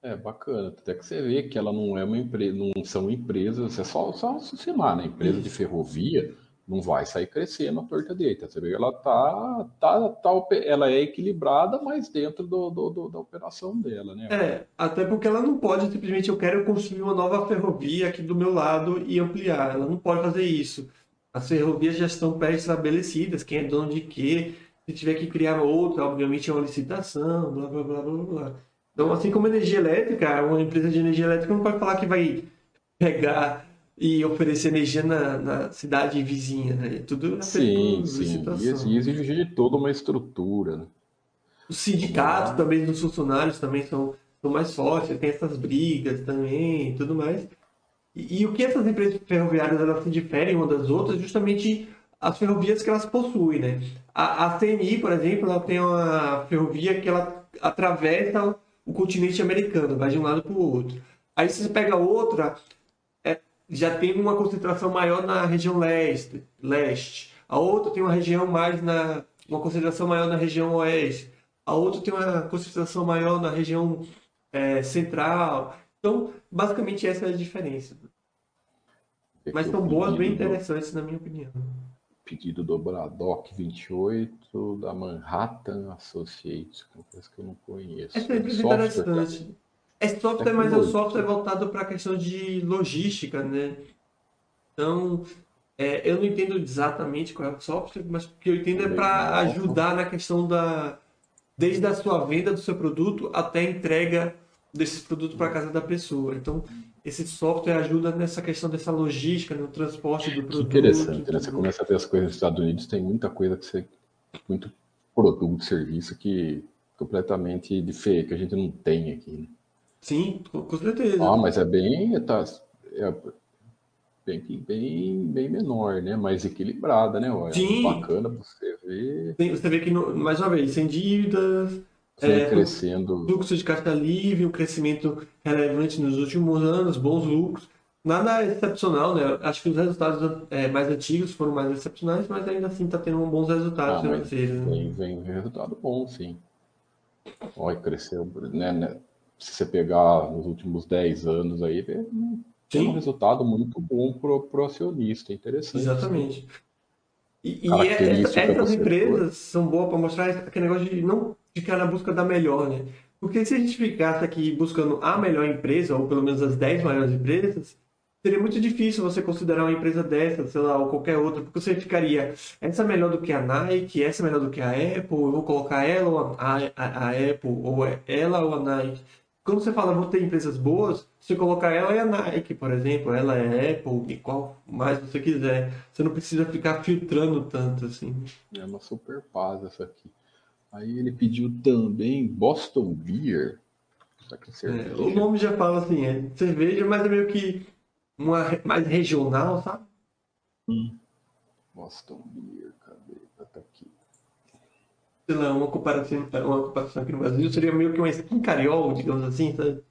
É bacana, até que você vê que ela não é uma empresa, não são empresas, é só, só associar, né? Empresa de ferrovia não vai sair crescendo a torta direita. Você vê que ela tá, tá, tá, ela é equilibrada, mas dentro do, do, do, da operação dela, né? É, até porque ela não pode simplesmente eu quero construir uma nova ferrovia aqui do meu lado e ampliar. Ela não pode fazer isso. As ferrovias já estão pré-estabelecidas, quem é dono de quê. Se tiver que criar outra, obviamente é uma licitação, blá blá blá blá blá. Então, assim como energia elétrica, uma empresa de energia elétrica não pode falar que vai pegar e oferecer energia na, na cidade vizinha, né? Tudo sim, sim. E exige toda uma estrutura. Né? Os sindicatos também dos funcionários também são, são mais fortes, tem essas brigas também, tudo mais. E, e, o que essas empresas ferroviárias elas se diferem uma das outras, justamente as ferrovias que elas possuem, né? A, a CNI, por exemplo, ela tem uma ferrovia que ela atravessa o continente americano, vai de um lado para o outro. Aí se você pega outra, é, já tem uma concentração maior na região leste, leste. A outra tem uma região mais na uma concentração maior na região oeste. A outra tem uma concentração maior na região é, central. Então, basicamente essa é a diferença. Mas são boas, bem interessantes, na minha opinião pedido do Braddock 28 da Manhattan Associates, que eu não conheço. Essa é interessante. É software, mas é um software voltado para a questão de logística, né? Então, é, eu não entendo exatamente qual é o software, mas o que eu entendo é para ajudar na questão da. Desde a sua venda do seu produto até a entrega desses produtos para casa da pessoa. Então, esse software ajuda nessa questão dessa logística, no transporte do produto. Que interessante, né? Você começa a ver as coisas nos Estados Unidos, tem muita coisa que você. muito produto, serviço que completamente diferente, que a gente não tem aqui. Né? Sim, com certeza. Ah, mas é bem. Tá, é bem, bem, bem menor, né? Mais equilibrada, né? É Sim. bacana você ver. Você vê que, mais uma vez, sem dívidas, é, crescendo. Fluxo de caixa livre, um crescimento relevante nos últimos anos, bons lucros. Nada excepcional, né? Acho que os resultados é, mais antigos foram mais excepcionais, mas ainda assim está tendo bons resultados ah, financeiros. Né? Vem, vem, vem resultado bom, sim. Olha, cresceu, né, né? Se você pegar nos últimos 10 anos aí, tem um resultado muito bom para o acionista, interessante. Exatamente. E, e essa, essas empresas são boas para mostrar aquele negócio de não ficar na busca da melhor, né? Porque se a gente ficasse aqui buscando a melhor empresa, ou pelo menos as 10 maiores empresas, seria muito difícil você considerar uma empresa dessa, sei lá, ou qualquer outra, porque você ficaria, essa é melhor do que a Nike, essa é melhor do que a Apple, eu vou colocar ela ou a, a, a Apple, ou ela ou a Nike. Quando você fala, vou ter empresas boas, você colocar ela e a Nike, por exemplo, ela é Apple, e qual mais você quiser. Você não precisa ficar filtrando tanto assim. É uma super paz essa aqui. Aí ele pediu também Boston Beer. É, o nome já fala assim, é cerveja, mas é meio que uma mais regional, sabe? Hum. Boston Beer, cadê? Tá aqui. Sei lá, uma comparação, uma comparação aqui no Brasil seria meio que uma skin cariol, digamos assim, sabe?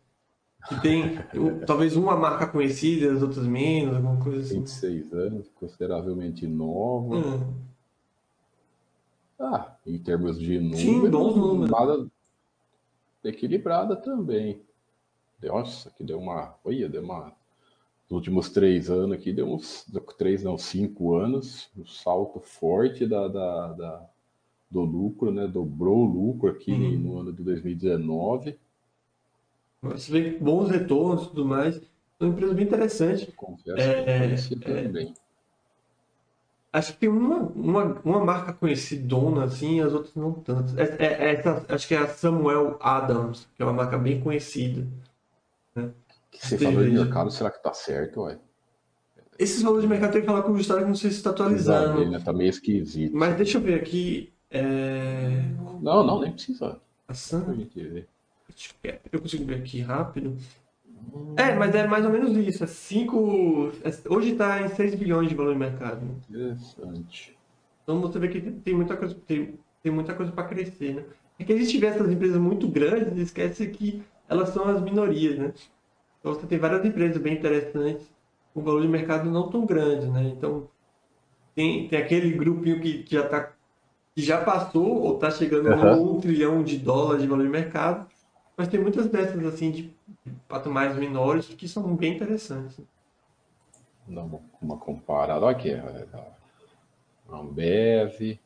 Que tem talvez uma marca conhecida, as outras menos, alguma coisa assim. 26 anos, consideravelmente nova. Hum. Ah, em termos de números, Sim, bons números. Equilibrada também. Nossa, que deu uma. Olha, deu uma nos últimos três anos aqui, deu uns três, não, cinco anos, um salto forte da, da, da do lucro, né? Dobrou o lucro aqui uhum. no ano de 2019. Você vê bons retornos e tudo mais. É uma empresa bem interessante. Confesso é, que é, também. Acho que tem uma, uma, uma marca conhecidona, assim, as outras não tanto. É, é, essa, acho que é a Samuel Adams, que é uma marca bem conhecida. Né? Esse valor de mercado, será que tá certo, ué? Esses valores de mercado tem que falar com o Gustavo, que não sei se está atualizando. Né? Tá meio esquisito. Mas deixa eu ver aqui. É... Não, não, nem precisa. Ação? Eu consigo ver aqui rápido. É, mas é mais ou menos isso. É 5. É... Hoje está em 6 bilhões de valor de mercado. Interessante. Então você vê que tem muita coisa, tem, tem muita coisa para crescer, né? É que a gente vê essas empresas muito grandes e esquece que elas são as minorias, né? Então você tem várias empresas bem interessantes com valor de mercado não tão grande, né? Então tem, tem aquele grupinho que já tá que já passou ou está chegando a um trilhão de dólares de valor de mercado, mas tem muitas dessas assim de patamares menores que são bem interessantes. Dá uma, uma comparada. Aqui, Ambev,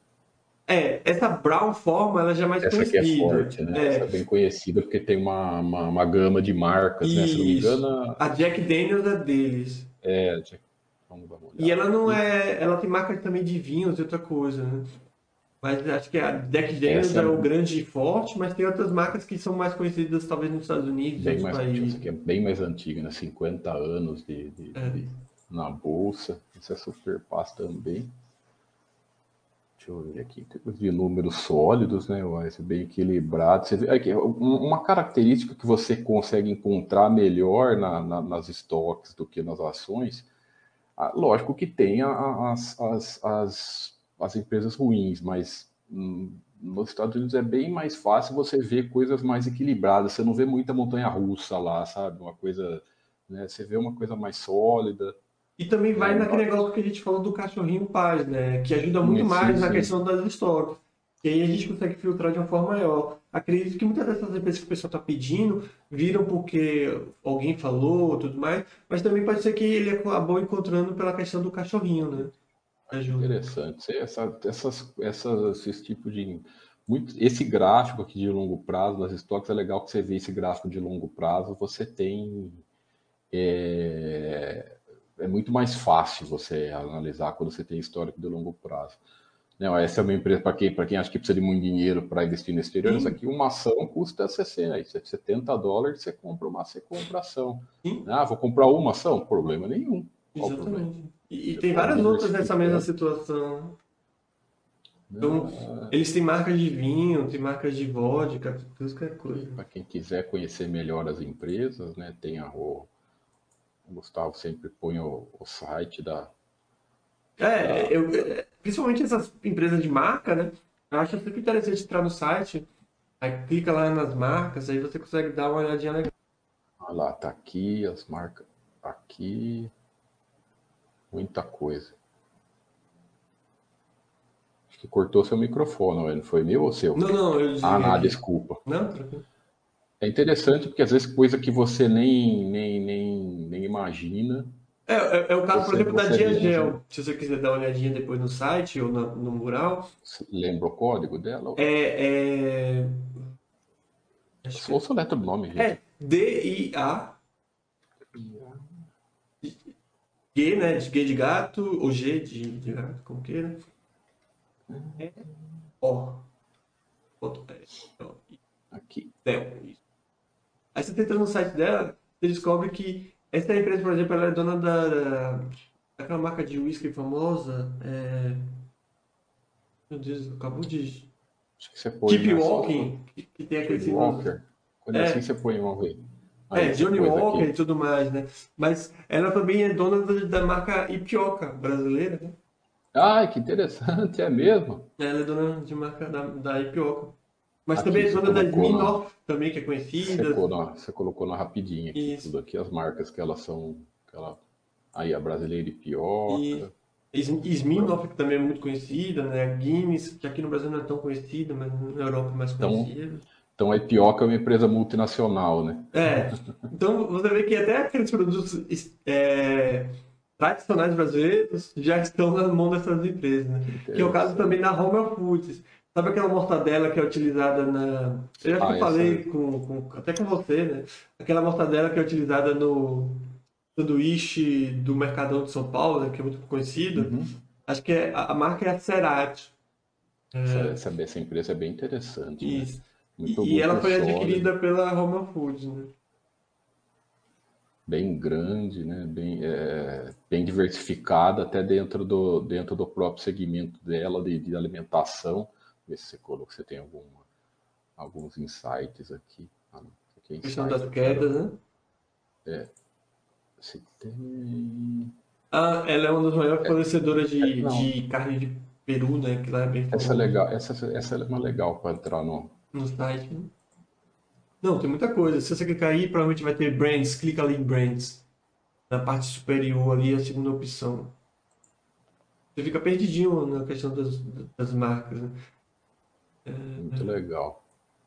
é, essa Brown Forma ela já é mais essa conhecida. Essa aqui é forte, né? É. Essa é bem conhecida porque tem uma, uma, uma gama de marcas, Isso. né? Se não me engano. A Jack Daniels é deles. É, Jack. Vamos olhada. E ela não é. Ela tem marcas também de vinhos e outra coisa, né? Mas acho que a Jack Daniels é, é o grande e forte, mas tem outras marcas que são mais conhecidas talvez nos Estados Unidos, bem mais, países. Essa é bem mais antiga, né? 50 anos de, de, é. de na bolsa. Isso é super paz também. Deixa eu ver aqui, de números sólidos, né? Bem equilibrado. Você aqui, uma característica que você consegue encontrar melhor na, na, nas estoques do que nas ações, ah, lógico que tem as, as, as, as empresas ruins, mas hum, nos Estados Unidos é bem mais fácil você ver coisas mais equilibradas. Você não vê muita montanha russa lá, sabe? Uma coisa, né? Você vê uma coisa mais sólida. E também vai naquele negócio que a gente falou do cachorrinho paz, né? Que ajuda muito sim, mais sim. na questão das estoques. Que aí a gente consegue filtrar de uma forma maior. Acredito que muitas dessas empresas que o pessoal está pedindo viram porque alguém falou tudo mais, mas também pode ser que ele acabou encontrando pela questão do cachorrinho, né? Ajuda. Interessante. Essa, essas, essas, esse tipo de. Muito, esse gráfico aqui de longo prazo nas estoques é legal que você vê esse gráfico de longo prazo, você tem. É, é muito mais fácil você analisar quando você tem histórico de longo prazo. Não, essa é uma empresa para quem, quem acha que precisa de muito dinheiro para investir no exterior. Isso aqui, uma ação custa 60, 70 dólares, você compra uma, você compra ação. Sim. Ah, vou comprar uma ação? Problema nenhum. Exatamente. Problema? E, e tem várias outras nessa mesma situação. Então, Não, eles têm marcas de vinho, tem marcas de vodka, tudo que é coisa. Para quem quiser conhecer melhor as empresas, né, tem a, o o Gustavo sempre põe o, o site da. É, da... Eu, principalmente essas empresas de marca, né? Eu acho sempre interessante entrar no site, aí clica lá nas marcas, aí você consegue dar uma olhadinha legal. Olha lá, tá aqui as marcas. Aqui. Muita coisa. Acho que cortou seu microfone, não foi meu ou seu? Não, não, eu Ah, nada, desculpa. Não, tranquilo. É interessante porque às vezes coisa que você nem, nem, nem, nem imagina, É, é, é o caso, por exemplo, da vê, né? Diagel. Se você quiser dar uma olhadinha depois no site ou na- no mural, Você lembra o código dela? é, é, acho que Ou só letra do nome, gente. é D-I-A, G, né? De G de gato, ou G de, de gato, como queira. É, ó. Ponto- é, ó, Aqui. Del, isso. Aí você entra no site dela, você descobre que essa empresa, por exemplo, ela é dona da, da- daquela marca de whisky famosa. É... Meu Deus, acabou de. Acho que você põe Keep nessa- Walking, que, que tem aquele Keep. Walker. Quando É. assim você põe, vamos ver. Aí É, você Johnny Walker aqui. e tudo mais, né? Mas ela também é dona da, marca Ipioca brasileira, né? Ai, que interessante, é mesmo? Ela é dona de marca da, da Ipioca. Mas Aqui também é você dona da colocou na- também, que é Você, conhecida. colocou na, você colocou na rapidinha aqui, Isso. tudo aqui, as marcas que elas são. Que ela, aí a brasileira pioca. E Sm- Smirnoff, que também é muito conhecida, né? A Guinness, que aqui no Brasil não é tão conhecida, mas na Europa é mais Então- conhecida. Então a Ipioca é uma empresa multinacional, né? É, então você vê que até aqueles produtos é, tradicionais brasileiros já estão na mão dessas empresas, né? Que é o caso também da Home Foods. Sabe aquela mortadela que é utilizada na. Eu acho Ah, falei essa- com, com- até com você, né? Aquela mortadela que é utilizada no sanduíche do Mercadão de São Paulo, né? que é muito conhecido. Uhum. Acho que é, a marca é a Cerati. Essa, essa, essa empresa é bem interessante. né? Isso. E, Muito e ela foi sólida, adquirida pela Home Foods, né? Bem grande, né? Bem, é, bem diversificada, até dentro do, dentro do próprio segmento dela de, de alimentação. Vê se você colocou, você tem alguma, alguns insights aqui. Ah, aqui é questão das quedas, né? Se tem... Ah, ela é uma das maiores fornecedoras de, é, de carne de peru, né? Que lá é bem Essa é legal, essa, essa é uma legal para entrar no. No site. né? Não, tem muita coisa. Se você clicar aí, provavelmente vai ter brands. Clica ali em brands. Na parte superior ali, a segunda opção. Você fica perdidinho na questão das, das marcas, né? Muito legal.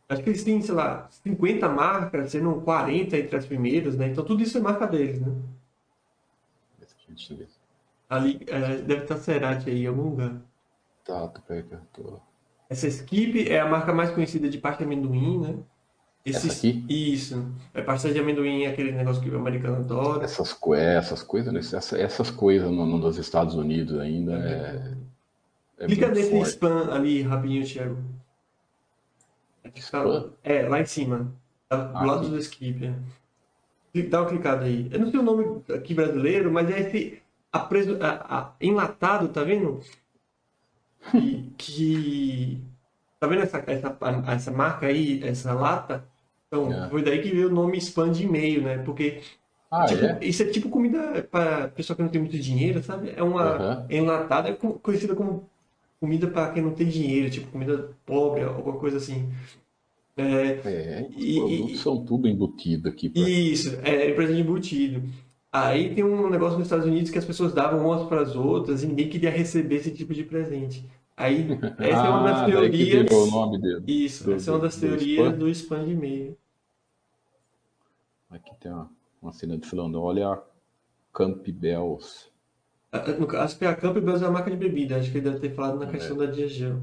Acho que eles têm, sei lá, 50 marcas, sendo 40 entre as primeiras, né? Então tudo isso é marca deles, né? Ver. Ali, é, deve estar Cerati aí em algum lugar. Tá, tô pegando. Tô... Essa Skip é a marca mais conhecida de pasta de amendoim, né? Essa aqui? Isso. É pasta de amendoim, aquele negócio que o americano adora. Essas, co- essas coisas, né? Essa- essas coisas no, no- nos Estados Unidos ainda é, é Clica muito nesse forte. spam ali rapidinho, Thiago. Spam? É, lá em cima. Tá Do Aqui. lado do Skip. é. Dá uma clicada aí. Eu não sei o nome aqui brasileiro, mas é esse apreso, a- a- enlatado, tá vendo? Que, que- Tá vendo essa, essa, essa marca aí, essa lata? Então, É. foi daí que veio o nome spam de e-mail, né? Porque Ah, Tipo, é? Isso é tipo comida para pessoa que não tem muito dinheiro, sabe? É uma Aham. enlatada, é co- conhecida como comida para quem não tem dinheiro, tipo comida pobre, alguma coisa assim. É, É, os E- produtos e- são tudo embutido aqui. pra- isso, é empresa de embutido. Aí tem um negócio nos Estados Unidos que as pessoas davam umas para as outras e ninguém queria receber esse tipo de presente. Aí, essa é uma das Ah, teorias. o nome dele. Isso, do- essa é uma das do teorias spam. do spam de e-mail. Aqui tem uma, uma cena de falando, olha a Campbell's. No caso, a Campbell's é a marca de bebida, acho que ele deve ter falado na É. questão da Diageo.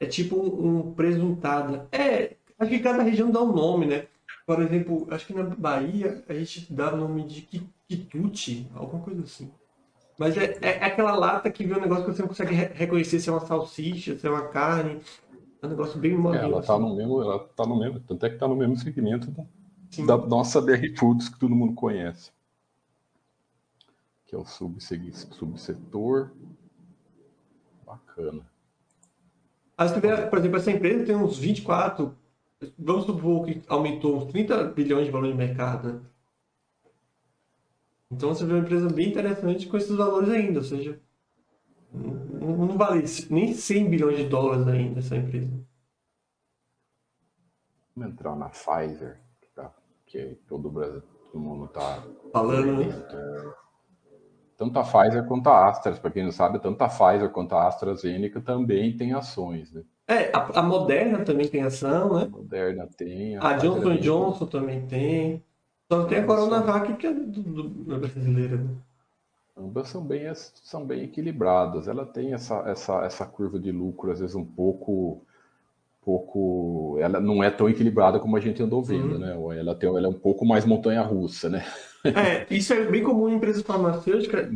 É tipo um, um presuntada. É, acho que cada região dá um nome, né? Por exemplo, acho que na Bahia a gente dá o nome de qui- quitute, alguma coisa assim. Mas é, é aquela lata que vê um negócio que você não consegue re- reconhecer se é uma salsicha, se é uma carne. É um negócio bem É, molinho. ela tá assim. no mesmo, ela tá no mesmo, tanto é que tá no mesmo segmento da, da nossa BR Foods que todo mundo conhece. Que é o subsetor. Bacana. Vê, por exemplo, essa empresa tem uns 24, vamos supor que aumentou uns 30 bilhões de valor de mercado, né? Então você vê uma empresa bem interessante com esses valores ainda, ou seja, não, não vale nem 100 bilhões de dólares ainda essa empresa. Vamos entrar na Pfizer, que, tá, que todo o Brasil, todo mundo tá Falando, né? Tanto a Pfizer quanto a Astra, para quem não sabe, tanto a Pfizer quanto a AstraZeneca também tem ações, né? É, a, a Moderna também tem ação, A né? Moderna tem, A é Johnson Johnson também tem. Só não tem a Coronavac, que é do, do, brasileira, né? Ambas são bem, são bem equilibradas. Ela tem essa, essa, essa curva de lucro, às vezes, um pouco. pouco ela não é tão equilibrada como a gente andou vendo, uhum. né? Ela, tem, ela é um pouco mais montanha-russa, né? É, isso é bem comum em empresas farmacêuticas,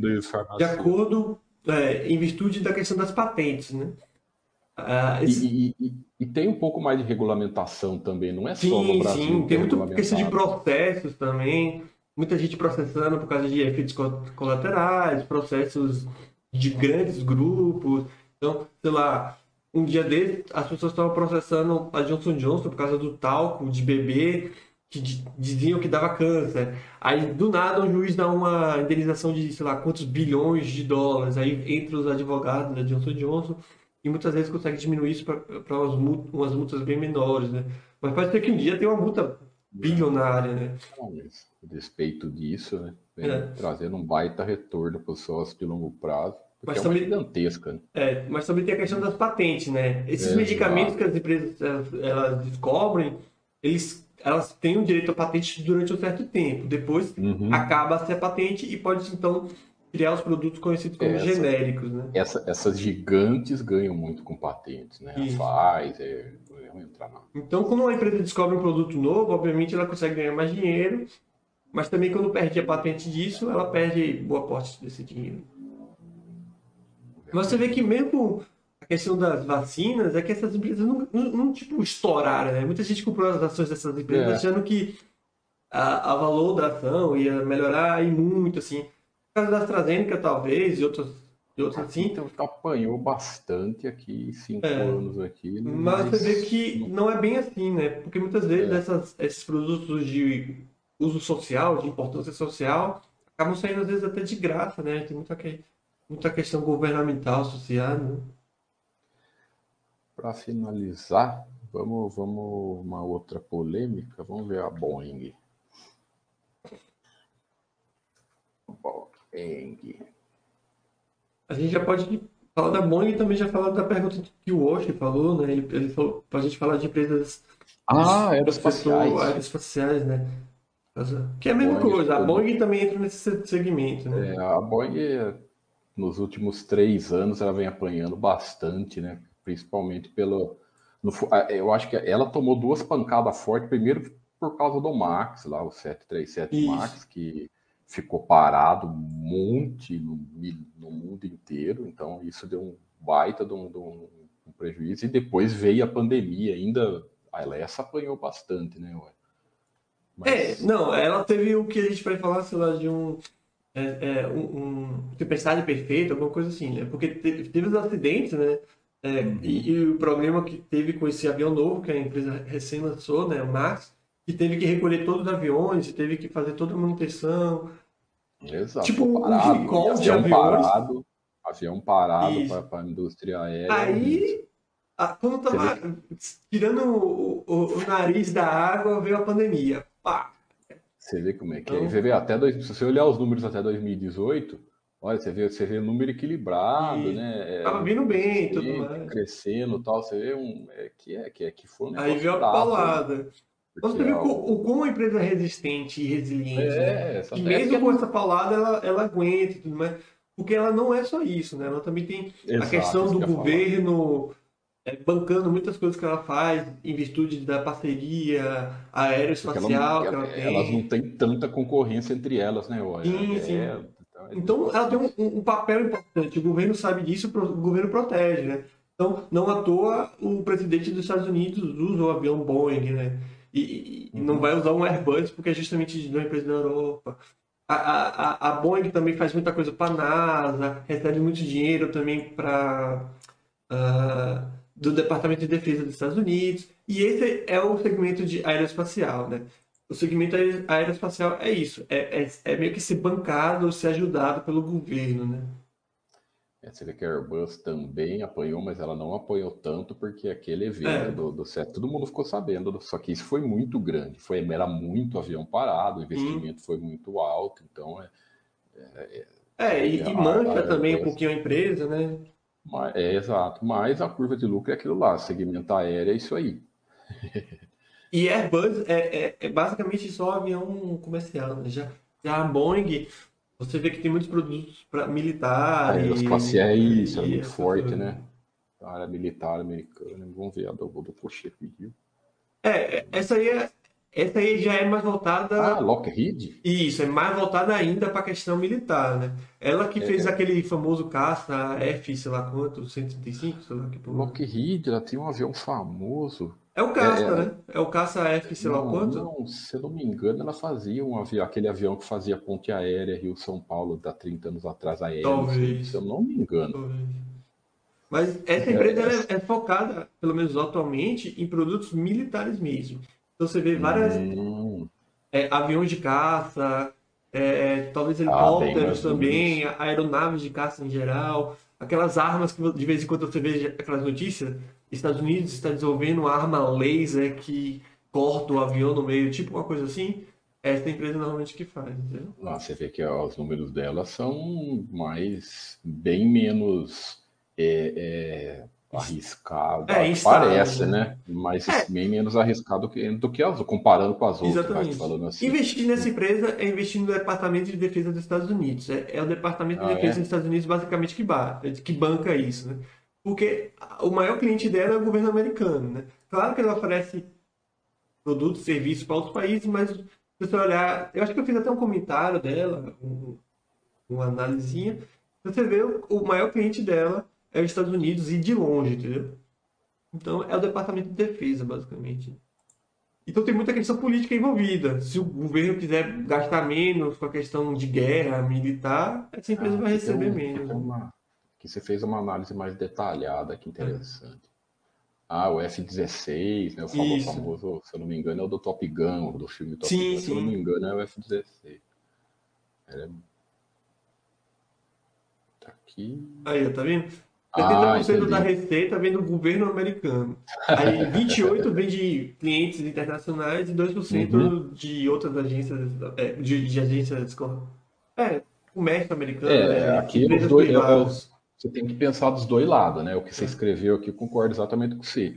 de acordo, é, em virtude da questão das patentes, né? Ah, esse... e, e, e, tem um pouco mais de regulamentação também, não é sim, só no Brasil. Sim, tem muito questão de processos também muita gente processando por causa de efeitos colaterais, processos de grandes grupos. Então, sei lá, um dia dele as pessoas estavam processando a Johnson Johnson por causa do talco de bebê que diziam que dava câncer. Aí, do nada, o juiz dá uma indenização de, sei lá, quantos bilhões de dólares. Aí, entre os advogados da Johnson Johnson, e muitas vezes consegue diminuir isso para umas, umas multas bem menores, né? Mas pode ser que um dia tenha uma multa bilionária, né? A despeito disso, né? É. Trazendo um baita retorno para os sócios de longo prazo. Mas é também, gigantesca. Né? É, mas também tem a questão das patentes, né? Esses é, medicamentos que as empresas elas, elas, descobrem, eles, elas têm o direito à patente durante um certo tempo. Depois uhum. acaba-se a patente e pode, então, criar os produtos conhecidos como essa, genéricos, né? Essa, essas gigantes ganham muito com patentes, né? Isso. A Pfizer, entrar na... Então, quando uma empresa descobre um produto novo, obviamente ela consegue ganhar mais dinheiro, mas também quando perde a patente disso, ela perde boa parte desse dinheiro. Mas você vê que mesmo a questão das vacinas é que essas empresas não, não, não tipo, estouraram, né? Muita gente comprou as ações dessas empresas é. achando que a, a valor da ação ia melhorar e muito, assim. Por causa da AstraZeneca, talvez, e outras e outros assim. Então apanhou bastante aqui, cinco é. anos aqui. Mas, mas, você vê que não é bem assim, né? Porque muitas vezes é. essas, esses produtos de uso social, de importância social, acabam saindo às vezes até de graça, né? Tem muita, que, muita questão governamental associada. Né? Para finalizar, vamos, vamos uma outra polêmica. Vamos ver a Boeing. Boeing. A gente já pode falar da Boeing e também já falar da pergunta que o Walsh falou, né? Ele, ele falou para a gente falar de empresas ah, aeroespaciais. aeroespaciais, né? Que é a mesma Boeing, coisa, a Boeing também entra nesse segmento, né? É, a Boeing, nos últimos três anos, ela vem apanhando bastante, né? Principalmente pelo. No, eu acho que ela tomou duas pancadas fortes, primeiro por causa do Max, lá, o 737 Isso. Max, que ficou parado um monte no, no, mundo inteiro, então isso deu um baita de um, de um, um prejuízo, e depois veio a pandemia, ainda a essa apanhou bastante, né? Mas... É, não, ela teve o que a gente vai falar, sei lá, de um, é, é, um, um tempestade perfeita, alguma coisa assim, né? Porque teve, teve os acidentes, né? É, uhum. e, e, o problema que teve com esse avião novo que a empresa recém lançou, né, o Max, que teve que recolher todos os aviões, teve que fazer toda a manutenção, Exato. Tipo parado, um recall de aviões. Parado, avião parado para a indústria aérea. Aí, a, quando tava tirando o, o, o, nariz da água, veio a pandemia. Pá. Você vê como é que é. então... é. Você vê até dois, se você olhar os números até 2018, olha, você vê, você vê número equilibrado, e... né? É, Tava vindo bem, tudo mais. Crescendo tal, você vê um. É, que é, que é que foi um Aí veio a paulada. Né? Você vê é o, o, como a empresa é resistente e resiliente. É, né? E mesmo com essa paulada, ela, ela aguenta tudo mais. Porque ela não é só isso, né? Ela também tem Exato, a questão do governo é, bancando muitas coisas que ela faz em virtude da parceria aeroespacial ela, que ela tem. Elas não têm tanta concorrência entre elas, né? Sim, sim. É, então ela tem um, um, papel importante. O governo sabe disso, o governo protege, né? Então, não à toa, o presidente dos Estados Unidos usa o avião Boeing, né? E, e não vai usar um Airbus porque é justamente de uma empresa da Europa. A, a, a Boeing também faz muita coisa para a NASA, recebe muito dinheiro também para uh, ah, do Departamento de Defesa dos Estados Unidos. E esse é o segmento de aeroespacial, né? O segmento aeroespacial é isso, é, é, é meio que ser bancado, ser ajudado pelo governo, né? É, você vê que a Airbus também apanhou, mas ela não apoiou tanto porque aquele evento é. do, do set, todo mundo ficou sabendo, só que isso foi muito grande, foi, era muito avião parado, o investimento hum. foi muito alto, então é. É, é e, e mancha a, também um pouquinho a empresa, né? Mas, é exato, mas a curva de lucro é aquilo lá, segmento aéreo é isso aí. e Airbus é, é, é basicamente só avião comercial, né? já, já a Boeing Você vê que tem muitos produtos para militar. A e- aeroespacial é isso, é muito forte, né? A área militar americana. Vamos ver a do, do Pochê pediu. É, essa aí, é, essa aí já é mais voltada. Ah, Lockheed? Isso, é mais voltada ainda para a questão militar, né? Ela que fez É. aquele famoso caça F, sei lá quanto, 135, sei lá que porra. Lockheed, ela tem um avião famoso. É o caça, É, é. né? É o caça F, sei lá não, quanto. não, se eu não me engano, ela fazia um avião, aquele avião que fazia ponte aérea Rio-São Paulo, há 30 anos atrás, aérea. Talvez. Se eu não me engano. Talvez. Mas essa É, empresa é, é focada, pelo menos atualmente, em produtos militares mesmo. Então você vê várias Hum, é, aviões de caça, é, talvez Ah, helicópteros mais também, aeronaves de caça em geral, aquelas armas que de vez em quando você vê aquelas notícias, Estados Unidos está desenvolvendo uma arma laser que corta o avião no meio, tipo uma coisa assim. Essa é a empresa normalmente que faz, entendeu? lá você vê que os números dela são mais, bem menos é, é, arriscado, É, instável, parece, né? né? Mas É. bem menos arriscado que, do que as, comparando com as outras, Exatamente. falando assim. Investir nessa empresa é investir no Departamento de Defesa dos Estados Unidos. É, é o Departamento de Ah, Defesa é? dos Estados Unidos basicamente que, ba- que banca isso, né? Porque o maior cliente dela é o governo americano, né? Claro que ela oferece produtos, serviços para outros países, mas se você olhar, eu acho que eu fiz até um comentário dela, um- uma análisezinha. Você vê o, o maior cliente dela é os Estados Unidos e de longe, entendeu? Então é o Departamento de Defesa, basicamente. Então tem muita questão política envolvida. Se o governo quiser gastar menos com a questão de guerra militar, essa empresa Ah, vai tem receber menos. tem uma- Aqui você fez uma análise mais detalhada, que interessante. Ah, o F-16, né? O famoso, se eu não me engano, é o do Top Gun, do filme Top Sim, Gun. Se eu não sim. me engano, é o F-16. É... Tá aqui. Aí, tá vendo? Ah, 70% da entendi. receita vem do governo americano. Aí 28% vem de clientes internacionais e 2% Uhum. de outras agências, é, de, de agências, é, comércio americano, É, né, aqui os dois, é, é, privadas. Você tem que pensar dos dois lados, né? O que você escreveu aqui, eu concordo exatamente com você.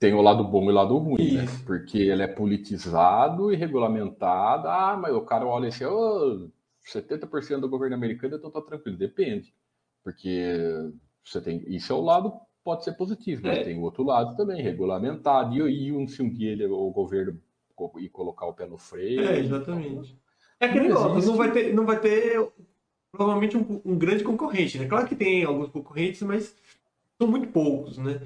Tem o lado bom e o lado ruim, né? Porque ele é politizado e regulamentado. Ah, mas o cara olha assim, ô, 70% do governo americano, então tá tranquilo. Depende. Porque você tem. Isso é o lado, pode ser positivo, mas É. tem o outro lado também, regulamentado. E, e um, se um dia ele, o governo ir colocar o pé no freio. É, exatamente. É aquele negócio, não vai ter, não vai ter provavelmente um, um grande concorrente, né? Claro que tem alguns concorrentes, mas são muito poucos, né?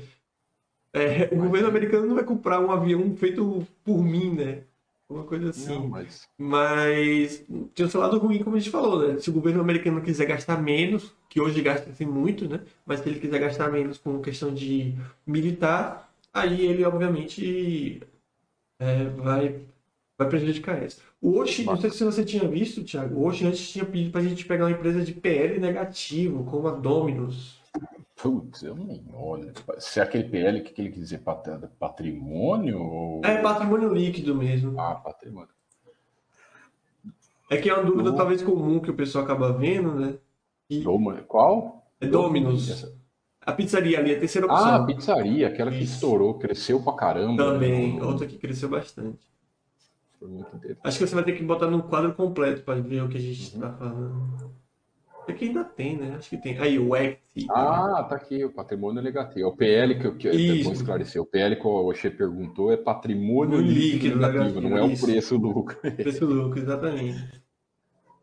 É, o governo americano não vai comprar um avião feito por mim, né? Uma coisa assim. Não, mas Mas tem o seu lado ruim, como a gente falou, né? Se o governo americano quiser gastar menos, que hoje gasta-se muito, né? Mas se ele quiser gastar menos com questão de militar, aí ele obviamente é, vai, vai prejudicar isso. O Oshi, não sei se você tinha visto, Thiago, o Oshi antes tinha pedido pra gente pegar uma empresa de PL negativo, como a Dominus. Putz, eu nem olho. Se é aquele PL, o que que ele quer dizer? Pat- Patrimônio? Ou... É patrimônio líquido mesmo. Ah, patrimônio. É que é uma dúvida Não. talvez comum que o pessoal acaba vendo, né? E Qual? é Dominus. A pizzaria ali, a terceira opção. Ah, a pizzaria, aquela que Isso. estourou, cresceu pra caramba. Também, né? outra que cresceu bastante. Foi muito interessante. Acho que você vai ter que botar num quadro completo para ver o que a gente Uhum. tá falando. É que ainda tem, né? Acho que tem. Aí, o ECT. Ah, tá aqui, o patrimônio negativo. É o PL que, eu- que Isso. esclarecer. O PL que o Oxê perguntou é patrimônio líquido líquido negativo, não é o preço lucro. Preço lucro, exatamente.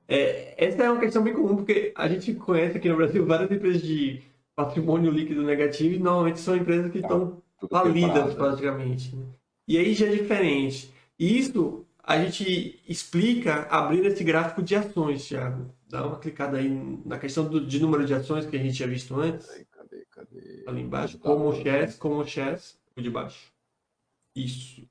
É, essa é uma questão bem comum, porque a gente conhece aqui no Brasil várias empresas de patrimônio líquido negativo e normalmente são empresas que Ah, estão falidas praticamente. né? E aí já é diferente. E isso a gente explica abrindo esse gráfico de ações, Thiago. Dá uma clicada aí na questão do, de número de ações que a gente tinha visto antes, Cadê, cadê, ali embaixo. Tá. Como shares, como shares, o de baixo. Isso.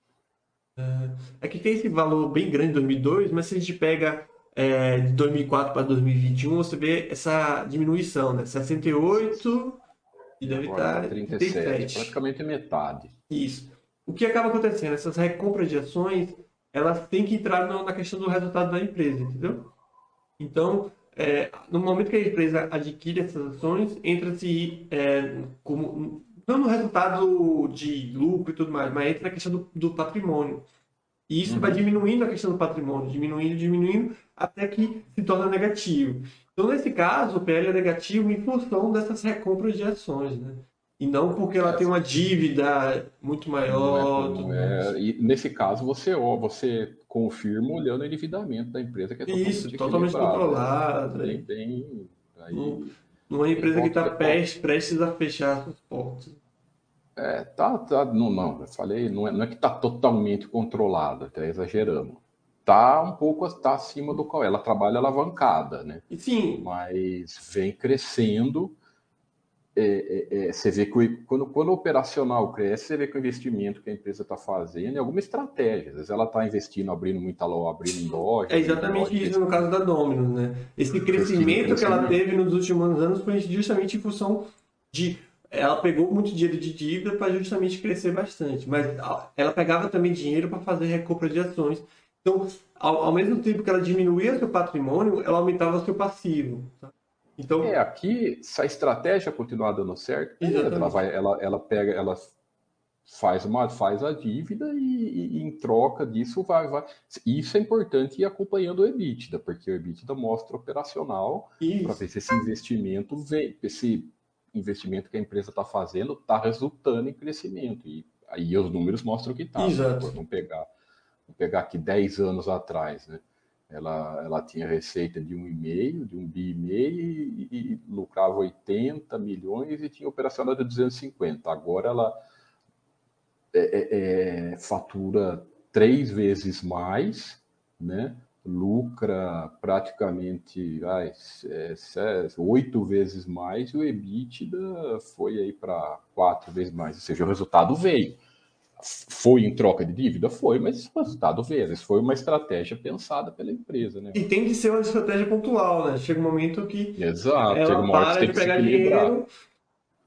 É, é que tem esse valor bem grande em 2002, mas se a gente pega é, de 2004 para 2021, você vê essa diminuição, né? 68 e deve estar tá 37, 37. praticamente metade. Isso. O que acaba acontecendo? Essas recompras de ações, elas têm que entrar na questão do resultado da empresa, entendeu? Então, é, no momento que a empresa adquire essas ações, entra-se é, como não no resultado de lucro e tudo mais, mas entra na questão do, do patrimônio. E isso uhum. vai diminuindo a questão do patrimônio, diminuindo, diminuindo, até que se torna negativo. Então, nesse caso, o PL é negativo em função dessas recompras de ações, né? E não porque ela tem uma dívida muito maior. Não é, é, e nesse caso, você, ó, você confirma olhando o endividamento da empresa, que é totalmente Isso, totalmente controlado. Né? Tem, aí, numa empresa que está prestes, prestes a fechar suas portas. É, tá, tá, não, não, eu falei, não é, não é que está totalmente controlada, até exagerando. Tá um pouco tá acima do qual ela trabalha alavancada, né? Sim. Mas vem crescendo é, é, é, você vê que quando, quando o operacional cresce, você vê que o investimento que a empresa está fazendo é alguma estratégia. Às vezes ela está investindo, abrindo muita loja, abrindo loja. É exatamente loja, isso no caso da Dominus, né? Esse crescimento, crescimento que ela teve nos últimos anos foi justamente em função de. Ela pegou muito dinheiro de dívida para justamente crescer bastante, mas ela pegava também dinheiro para fazer recompra de ações. Então, ao, ao mesmo tempo que ela diminuía seu patrimônio, ela aumentava seu passivo. Tá? Então, é, aqui, se a estratégia continuar dando certo, ela, vai, ela, ela pega, ela faz, uma, faz a dívida e, e, e, em troca disso vai, vai. Isso é importante ir acompanhando o EBITDA, porque o EBITDA mostra operacional para ver se esse investimento vem, esse investimento que a empresa está fazendo está resultando em crescimento. E aí os números mostram que está. Né? Vamos pegar, vamos pegar aqui 10 anos atrás, né? Ela, ela tinha receita de um e meio, de um bi e meio, e, lucrava 80 milhões e tinha operacional de 250. Agora ela é, é, é, fatura três vezes mais, né? lucra praticamente ai, é, oito vezes mais e o EBITDA foi aí para quatro vezes mais, ou seja, o resultado veio. Foi em troca de dívida? Foi, mas o resultado vezes foi uma estratégia pensada pela empresa, né? E tem que ser uma estratégia pontual, né? Chega um momento que Exato, ela chega uma hora para de pegar dinheiro.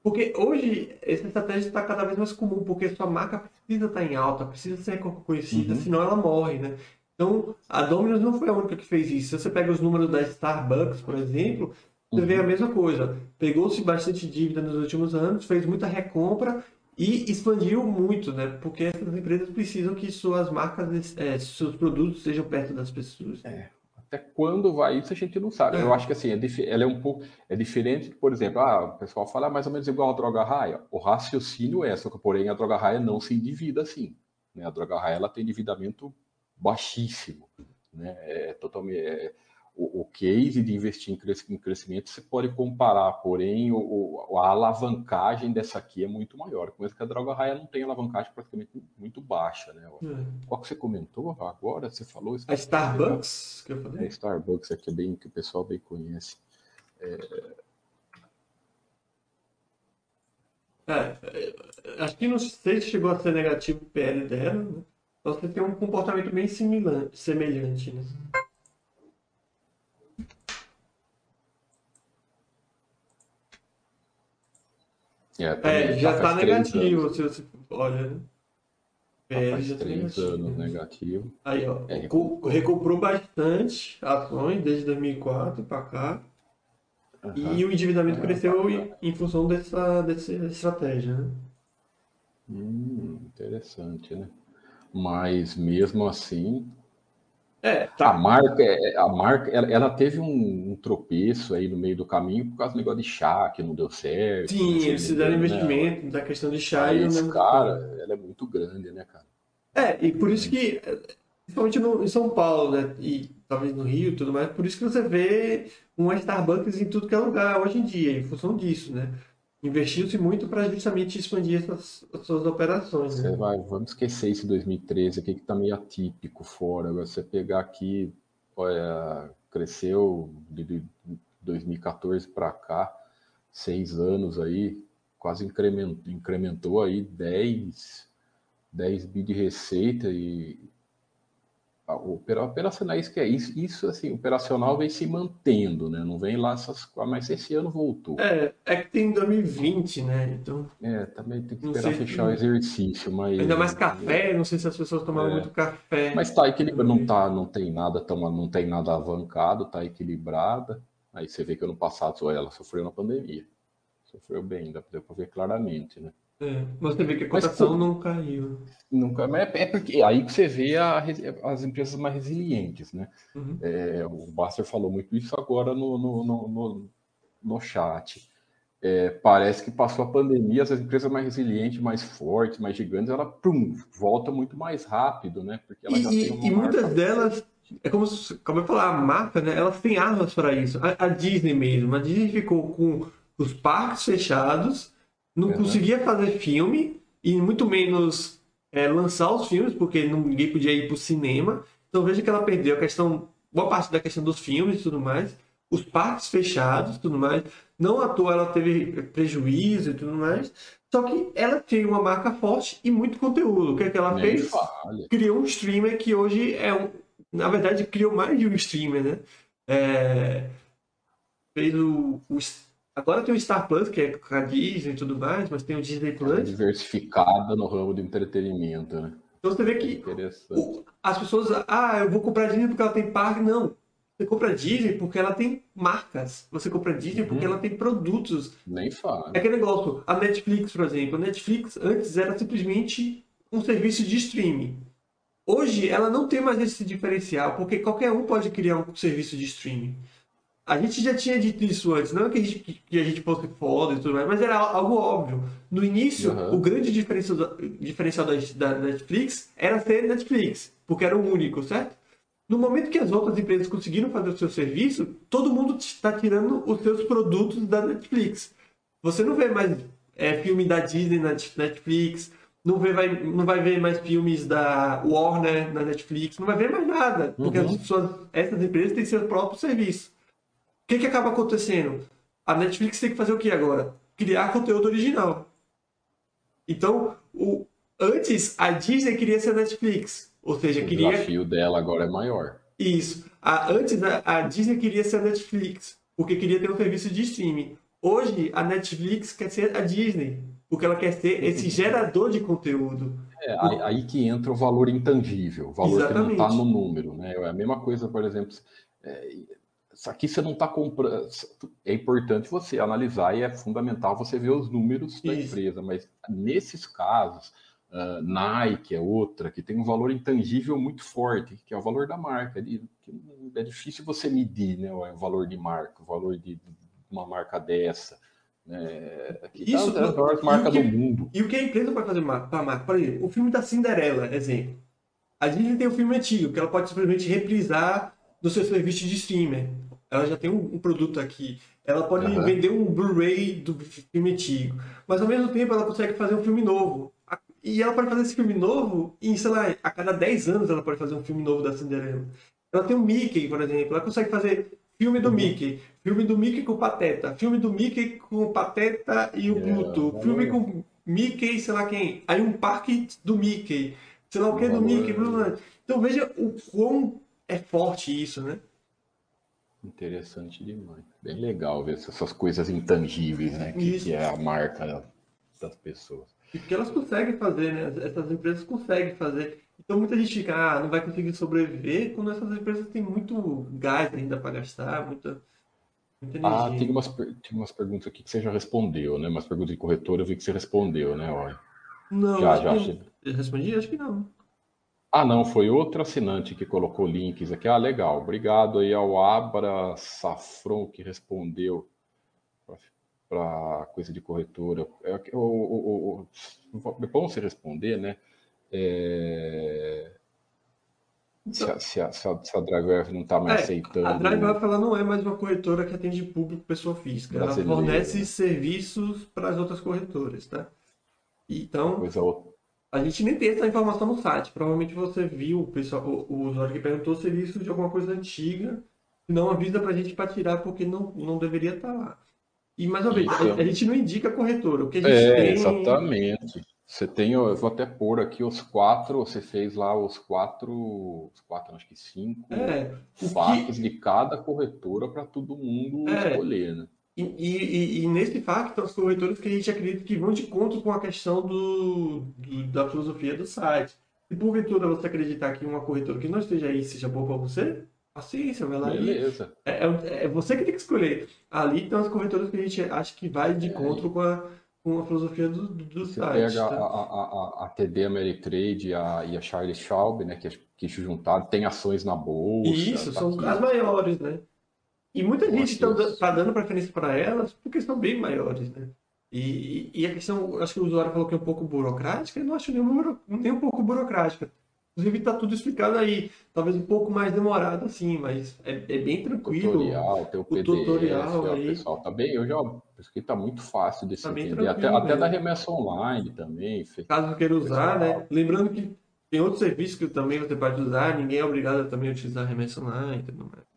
Porque hoje essa estratégia está cada vez mais comum, porque sua marca precisa estar em alta, precisa ser conhecida, uhum. senão ela morre, né? Então, a Domino's não foi a única que fez isso. Se você pega os números da Starbucks, por exemplo, você uhum. vê a mesma coisa. Pegou-se bastante dívida nos últimos anos, fez muita recompra e expandiu muito, né? Porque essas empresas precisam que suas marcas, é, seus produtos estejam perto das pessoas. É. Até quando vai isso a gente não sabe. É. Eu acho que assim, é ela é um pouco é diferente, por exemplo, ah, o pessoal fala mais ou menos igual a droga raia. O raciocínio é, só que porém a droga raia não se endivida assim. Né? A droga raia ela tem endividamento baixíssimo, né? É totalmente é, o, o case de investir em crescimento você pode comparar, porém o, a alavancagem dessa aqui é muito maior. Coisa que a droga raia não tem alavancagem praticamente muito baixa, né? Hum. Qual que você comentou agora? Você falou? A Starbucks, que eu falei. É, Starbucks aqui é bem que o pessoal bem conhece. É... É, é acho que não sei se chegou a ser negativo o PL dela, né? Você tem um comportamento bem semelhante, né? É, é já está negativo, se você olha, né? É, faz já tá três anos negativo. Aí, ó, é, recomprou bastante ações desde 2004 para cá. Uhum. E o endividamento é, cresceu em, em, função dessa, dessa estratégia, né? Hum, interessante, né? Mas mesmo assim, é, tá. A marca, é, a marca ela, ela teve um, um, tropeço aí no meio do caminho por causa do negócio de chá, que não deu certo. Sim, eles fizeram né? investimento da questão de chá e não cara, ela é muito grande, né, cara? É, e por isso que, principalmente no, em São Paulo, né, e talvez no Rio e tudo mais, por isso que você vê uma Starbucks em tudo que é lugar hoje em dia, em função disso, né? Investiu-se muito para justamente expandir essas, suas operações. Né? Vai, vamos esquecer esse 2013 aqui que está meio atípico fora. você pegar aqui, olha, cresceu de 2014 para cá, seis anos aí, quase incrementou, incrementou aí 10, 10 bi de receita e operacional, isso que é isso, isso assim, operacional vem se mantendo, né? Não vem lá essas, mas esse ano voltou. É, é que tem 2020, né? Então. É, também tem que esperar fechar que... o exercício, mas ainda mais café, não sei se as pessoas tomaram é, muito café. Mas tá equilibrado, não tá, não tem nada, tão, não tem nada avancado, tá equilibrada. Aí você vê que ano passado ela sofreu na pandemia. Sofreu bem, dá para ver claramente, né? É, você vê que a cotação mas, não caiu. Nunca, mas é, é porque aí que você vê a, as empresas mais resilientes, né? Uhum. É, o Baster falou muito isso agora no, no, no, no chat. É, parece que passou a pandemia, as empresas mais resilientes, mais fortes, mais gigantes, ela pum, volta muito mais rápido, né? Porque ela e, já tem uma e muitas delas, é como, como eu falar, a marca, né? Elas têm armas para isso. A, a, Disney mesmo, a Disney ficou com os parques fechados, não uhum. conseguia fazer filme e muito menos é, lançar os filmes, porque não, ninguém podia ir para o cinema. Então veja que ela perdeu a questão, boa parte da questão dos filmes e tudo mais os parques fechados tudo mais. Não à toa ela teve prejuízo e tudo mais. Só que ela tem uma marca forte e muito conteúdo. O que é que ela Nem fez? Falha. Criou um streamer que hoje é um. Na verdade, criou mais de um streamer, né? É... Fez o, o... Agora tem o Star Plus, que é com a Disney e tudo mais, mas tem o Disney Plus. É diversificada no ramo de entretenimento, né? Então você vê que o... as pessoas, ah, eu vou comprar Disney porque ela tem parque. Não. Você compra Disney porque ela tem marcas. Você compra Disney porque uhum. ela tem produtos. Nem fala. É aquele negócio. A Netflix, por exemplo. A Netflix antes era simplesmente um serviço de streaming. Hoje ela não tem mais esse diferencial, porque qualquer um pode criar um serviço de streaming. A gente já tinha dito isso antes, não que a gente, que a gente fosse foda e tudo mais, mas era algo óbvio. No início, uhum. o grande diferencial, diferencial da, Netflix era ser Netflix, porque era o único, certo? No momento que as outras empresas conseguiram fazer o seu serviço, todo mundo está tirando os seus produtos da Netflix. Você não vê mais é, filme da Disney na Netflix, não, vê, vai, não vai ver mais filmes da Warner na Netflix, não vai ver mais nada, porque uhum. suas, essas empresas têm seu próprio serviço. O que, que acaba acontecendo? A Netflix tem que fazer o que agora? Criar conteúdo original. Então, o, antes a Disney queria ser a Netflix. Ou seja, o queria. O desafio dela agora é maior. Isso. A, antes a, Disney queria ser a Netflix, porque queria ter um serviço de streaming. Hoje a Netflix quer ser a Disney, porque ela quer ser esse gerador de conteúdo. É, aí, aí, que entra o valor intangível, o valor Exatamente. que não está no número. Né? É a mesma coisa, por exemplo. É, aqui você não está comprando. É importante você analisar e é fundamental você ver os números da Isso. empresa, mas nesses casos Uh, Nike é outra, que tem um valor intangível muito forte, que é o valor da marca. É difícil você medir né, o valor de marca, o valor de, uma marca dessa. Né? Isso é a maior marca do mundo. E o que a empresa pode fazer para a marca? Por exemplo, o filme da Cinderela, exemplo. A Disney tem um filme antigo, que ela pode simplesmente reprisar no seu serviço de streamer. Ela já tem um, um produto aqui. Ela pode uhum. vender um Blu-ray do filme antigo. Mas ao mesmo tempo ela consegue fazer um filme novo. E ela pode fazer esse filme novo e, sei lá, a cada 10 anos ela pode fazer um filme novo da Cinderela. Ela tem o Mickey, por exemplo. Ela consegue fazer filme do uhum. Mickey, filme do Mickey com o Pateta, filme do Mickey com o Pateta e o Pluto, filme com Mickey, sei lá quem. Aí um parque do Mickey, sei lá o que do Mickey. Blá, blá. Então veja o quão é forte isso, né? Interessante demais. Bem legal ver essas coisas intangíveis, né? Que, que é a marca das pessoas. E porque elas conseguem fazer, né? Essas empresas conseguem fazer. Então muita gente fica, ah, não vai conseguir sobreviver quando essas empresas têm muito gás ainda para gastar, muita, muita ah, tem umas, tem umas perguntas aqui que você já respondeu, né? Umas perguntas de corretora eu vi que você respondeu, né, Olha. Não, já, já. Que... Respondi? Acho que não. Ah, não, foi outro assinante que colocou links aqui. Ah, legal. Obrigado aí ao Abra Safron que respondeu para coisa de corretora. É, o, o, o, é bom você responder, né? É... Se, a, se, a, se, a, se a Drive não está mais é, aceitando. A Drive ela não é mais uma corretora que atende público, pessoa física. Ela fornece serviços para as outras corretoras, tá? Então, a gente nem tem essa informação no site. Provavelmente você viu o, pessoal, o, o usuário que perguntou serviço de alguma coisa antiga, não avisa para a gente para tirar porque não, não deveria estar tá lá. E mais uma vez, a, a, gente não indica corretora. O que a gente é, tem... exatamente. Você tem, eu vou até pôr aqui os quatro, você fez lá os quatro, os quatro, acho que cinco é, fatos que... de cada corretora para todo mundo é. escolher, né? E, e, e, nesse facto, as corretoras que a gente acredita que vão de conta com a questão do, do, da filosofia do site. Se porventura você acreditar que uma corretora que não esteja aí seja boa para você, Paciência, vai lá Beleza. É, é, é, você que tem que escolher. Ali estão as corretoras que a gente acha que vai de encontro com, a, com a filosofia do, do Você site. pega tá? a, a, a, a TD Ameritrade e a, e a Charles Schwab, né, que, que juntaram, tem ações na bolsa. Isso, tá são aqui. as maiores, né? E muita gente está tá dando preferência para elas porque são bem maiores, né? E, e a questão, acho que o usuário falou que é um pouco burocrática, eu não acho nem um, buro- nem um pouco burocrática. Inclusive está tudo explicado aí, talvez um pouco mais demorado assim, mas é, é bem tranquilo. tutorial, tem o PDF, tutorial aí. pessoal, tá bem, eu já, isso aqui tá muito fácil de se Tá entender, até, até da remessa online também, Caso queira usar, Pessoal. né? Lembrando que tem outros serviços que também você pode usar, ninguém é obrigado a também utilizar remessa online e tudo mais.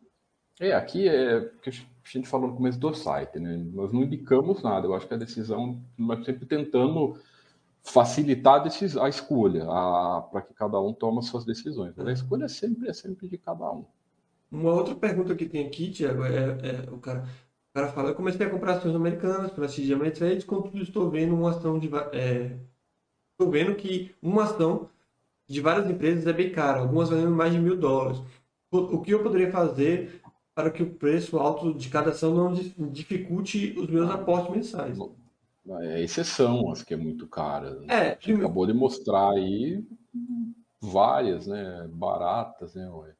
É, aqui é o que a gente falou no começo do site, né? Nós não indicamos nada. Eu acho que a decisão, nós sempre tentando facilitar a, a escolha, para que cada um tome as suas decisões. A escolha é sempre, é sempre de cada um. Uma outra pergunta que tem aqui, Tiago, é, é o cara, o cara fala, eu comecei a comprar ações americanas pela CGM Trade, contudo estou vendo uma ação de, é, estou vendo que uma ação de várias empresas é bem cara, algumas valendo mais de mil dólares. O, o que eu poderia fazer para que o preço alto de cada ação não di- dificulte os meus aportes mensais? É exceção, as que é muito cara. É, gente primeiro- acabou de mostrar aí várias, né? Baratas, né? ué?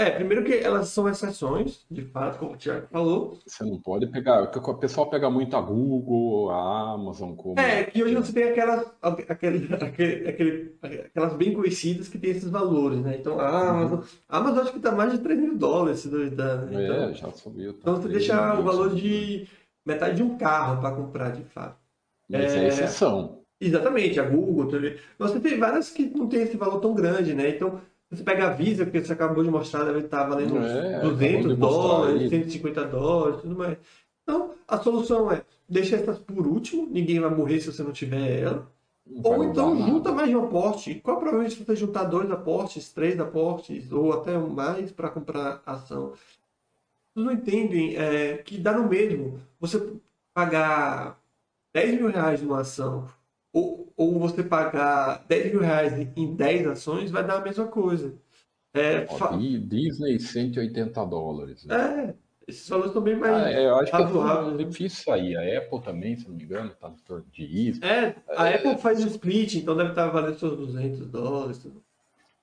É, primeiro que elas são exceções, de fato, como o Tiago falou, Você não pode pegar. O pessoal pega muito a Google, a Amazon como. É, que hoje você tem aquelas, aquele, aquele, aquele, aquelas bem conhecidas que tem esses valores, né? Então, a Amazon, a Amazon acho que tá mais de 3 mil dólares, se duvidar, né? É, Então, já subiu. tá então você deixa o valor de metade de um carro para comprar, de fato. Mas é, é- exceção. Exatamente, a Google Você tem várias que não tem esse valor tão grande, né? Então, você pega a Visa, que você acabou de mostrar, deve estar valendo uns É, acabou 200 de mostrar dólares, aí. 150 dólares, tudo mais. Então, a solução é deixar essas por último, ninguém vai morrer se você não tiver ela. Não Ou então junta mais de um aporte. Qual a probabilidade de você juntar dois aportes, três aportes, ou até mais para comprar ação? Vocês não entendem é, que dá no mesmo você pagar 10 mil reais numa ação ou, ou você pagar 10 mil reais em 10 ações vai dar a mesma coisa. É, fa- Di- Disney 180 dólares. né? é, esses valores estão bem mais. Ah, é, eu acho que é razoáveis, né? difícil aí. A Apple também, se não me engano, tá no torno de isso. É, a Apple faz o split, então deve estar valendo seus 200 dólares. tudo.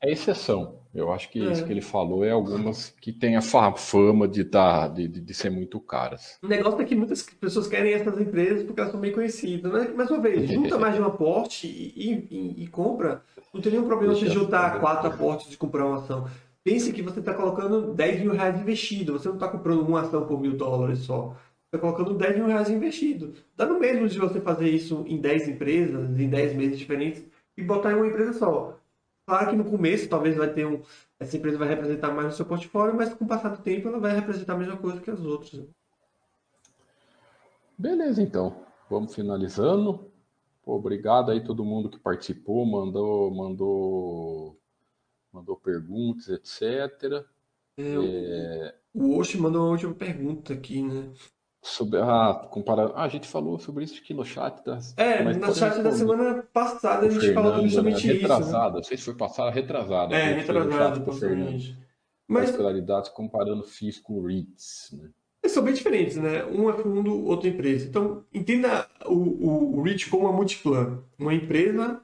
É exceção. Eu acho que É. isso que ele falou é algumas que têm a fa- fama de, tá, de, de, ser muito caras. O negócio é que muitas pessoas querem essas empresas porque elas são bem conhecidas. Mas, mais uma vez, junta mais de um aporte e, e- e compra. Não tem nenhum problema você juntar quatro aportes de comprar uma ação. Pense que você está colocando 10 mil reais investido. Você não está comprando uma ação por mil dólares só. Você está colocando 10 mil reais investido. Dá no mesmo de você fazer isso em 10 empresas, em 10 meses diferentes, e botar em uma empresa só. Claro que no começo talvez vai ter um. Essa empresa vai representar mais no seu portfólio, mas com o passar do tempo ela vai representar a mesma coisa que as outras. né? Beleza, então. Vamos finalizando. Obrigado aí todo mundo que participou, mandou, mandou, mandou perguntas, etc. É, O Osh mandou uma última pergunta aqui, né? Sobre, ah, comparar, ah, a gente falou sobre isso aqui no chat. tá? É, Mas no chat da responder. semana passada a gente falou justamente né? isso. Né? Retrasada, não sei se foi passada, retrasada. É, possivelmente. Mas... Escolaridades comparando FIIs com REITs. Né? são bem diferentes, né? Um é fundo, outro é empresa. Então, entenda o, o, o REIT como uma multiplan. Uma empresa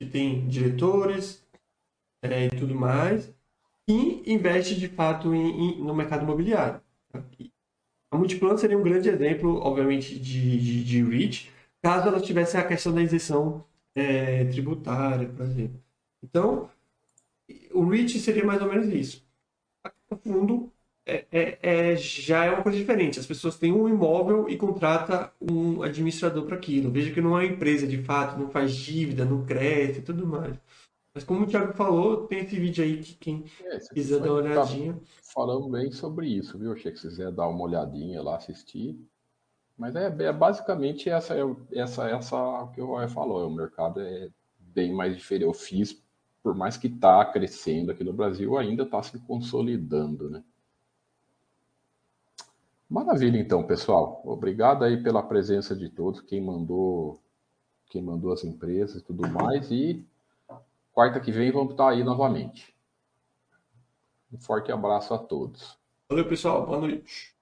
que tem diretores é, e tudo mais, e investe de fato em, em- no mercado imobiliário. A Multiplan seria um grande exemplo, obviamente, de, de, de REIT, caso ela tivesse a questão da isenção é, tributária, por exemplo. Então, o REIT seria mais ou menos isso. O fundo é, é- é- já é uma coisa diferente. As pessoas têm um imóvel e contrata um administrador para aquilo. Veja que não é uma empresa de fato, não faz dívida, não cresce e tudo mais. Mas como o Thiago falou, tem esse vídeo aí que quem É, quiser dar uma tá olhadinha. falando bem sobre isso, viu? Achei que se quiser dar uma olhadinha lá, assistir. Mas é, é basicamente essa, é- essa, essa que o Roy falou. O mercado é bem mais diferente. Eu fiz, por mais que está crescendo aqui no Brasil, ainda está se consolidando, né? Maravilha, então, pessoal. Obrigado aí pela presença de todos, quem mandou, quem mandou as empresas e tudo mais. E quarta que vem vamos estar aí novamente. Um forte abraço a todos. Valeu, pessoal. Boa noite.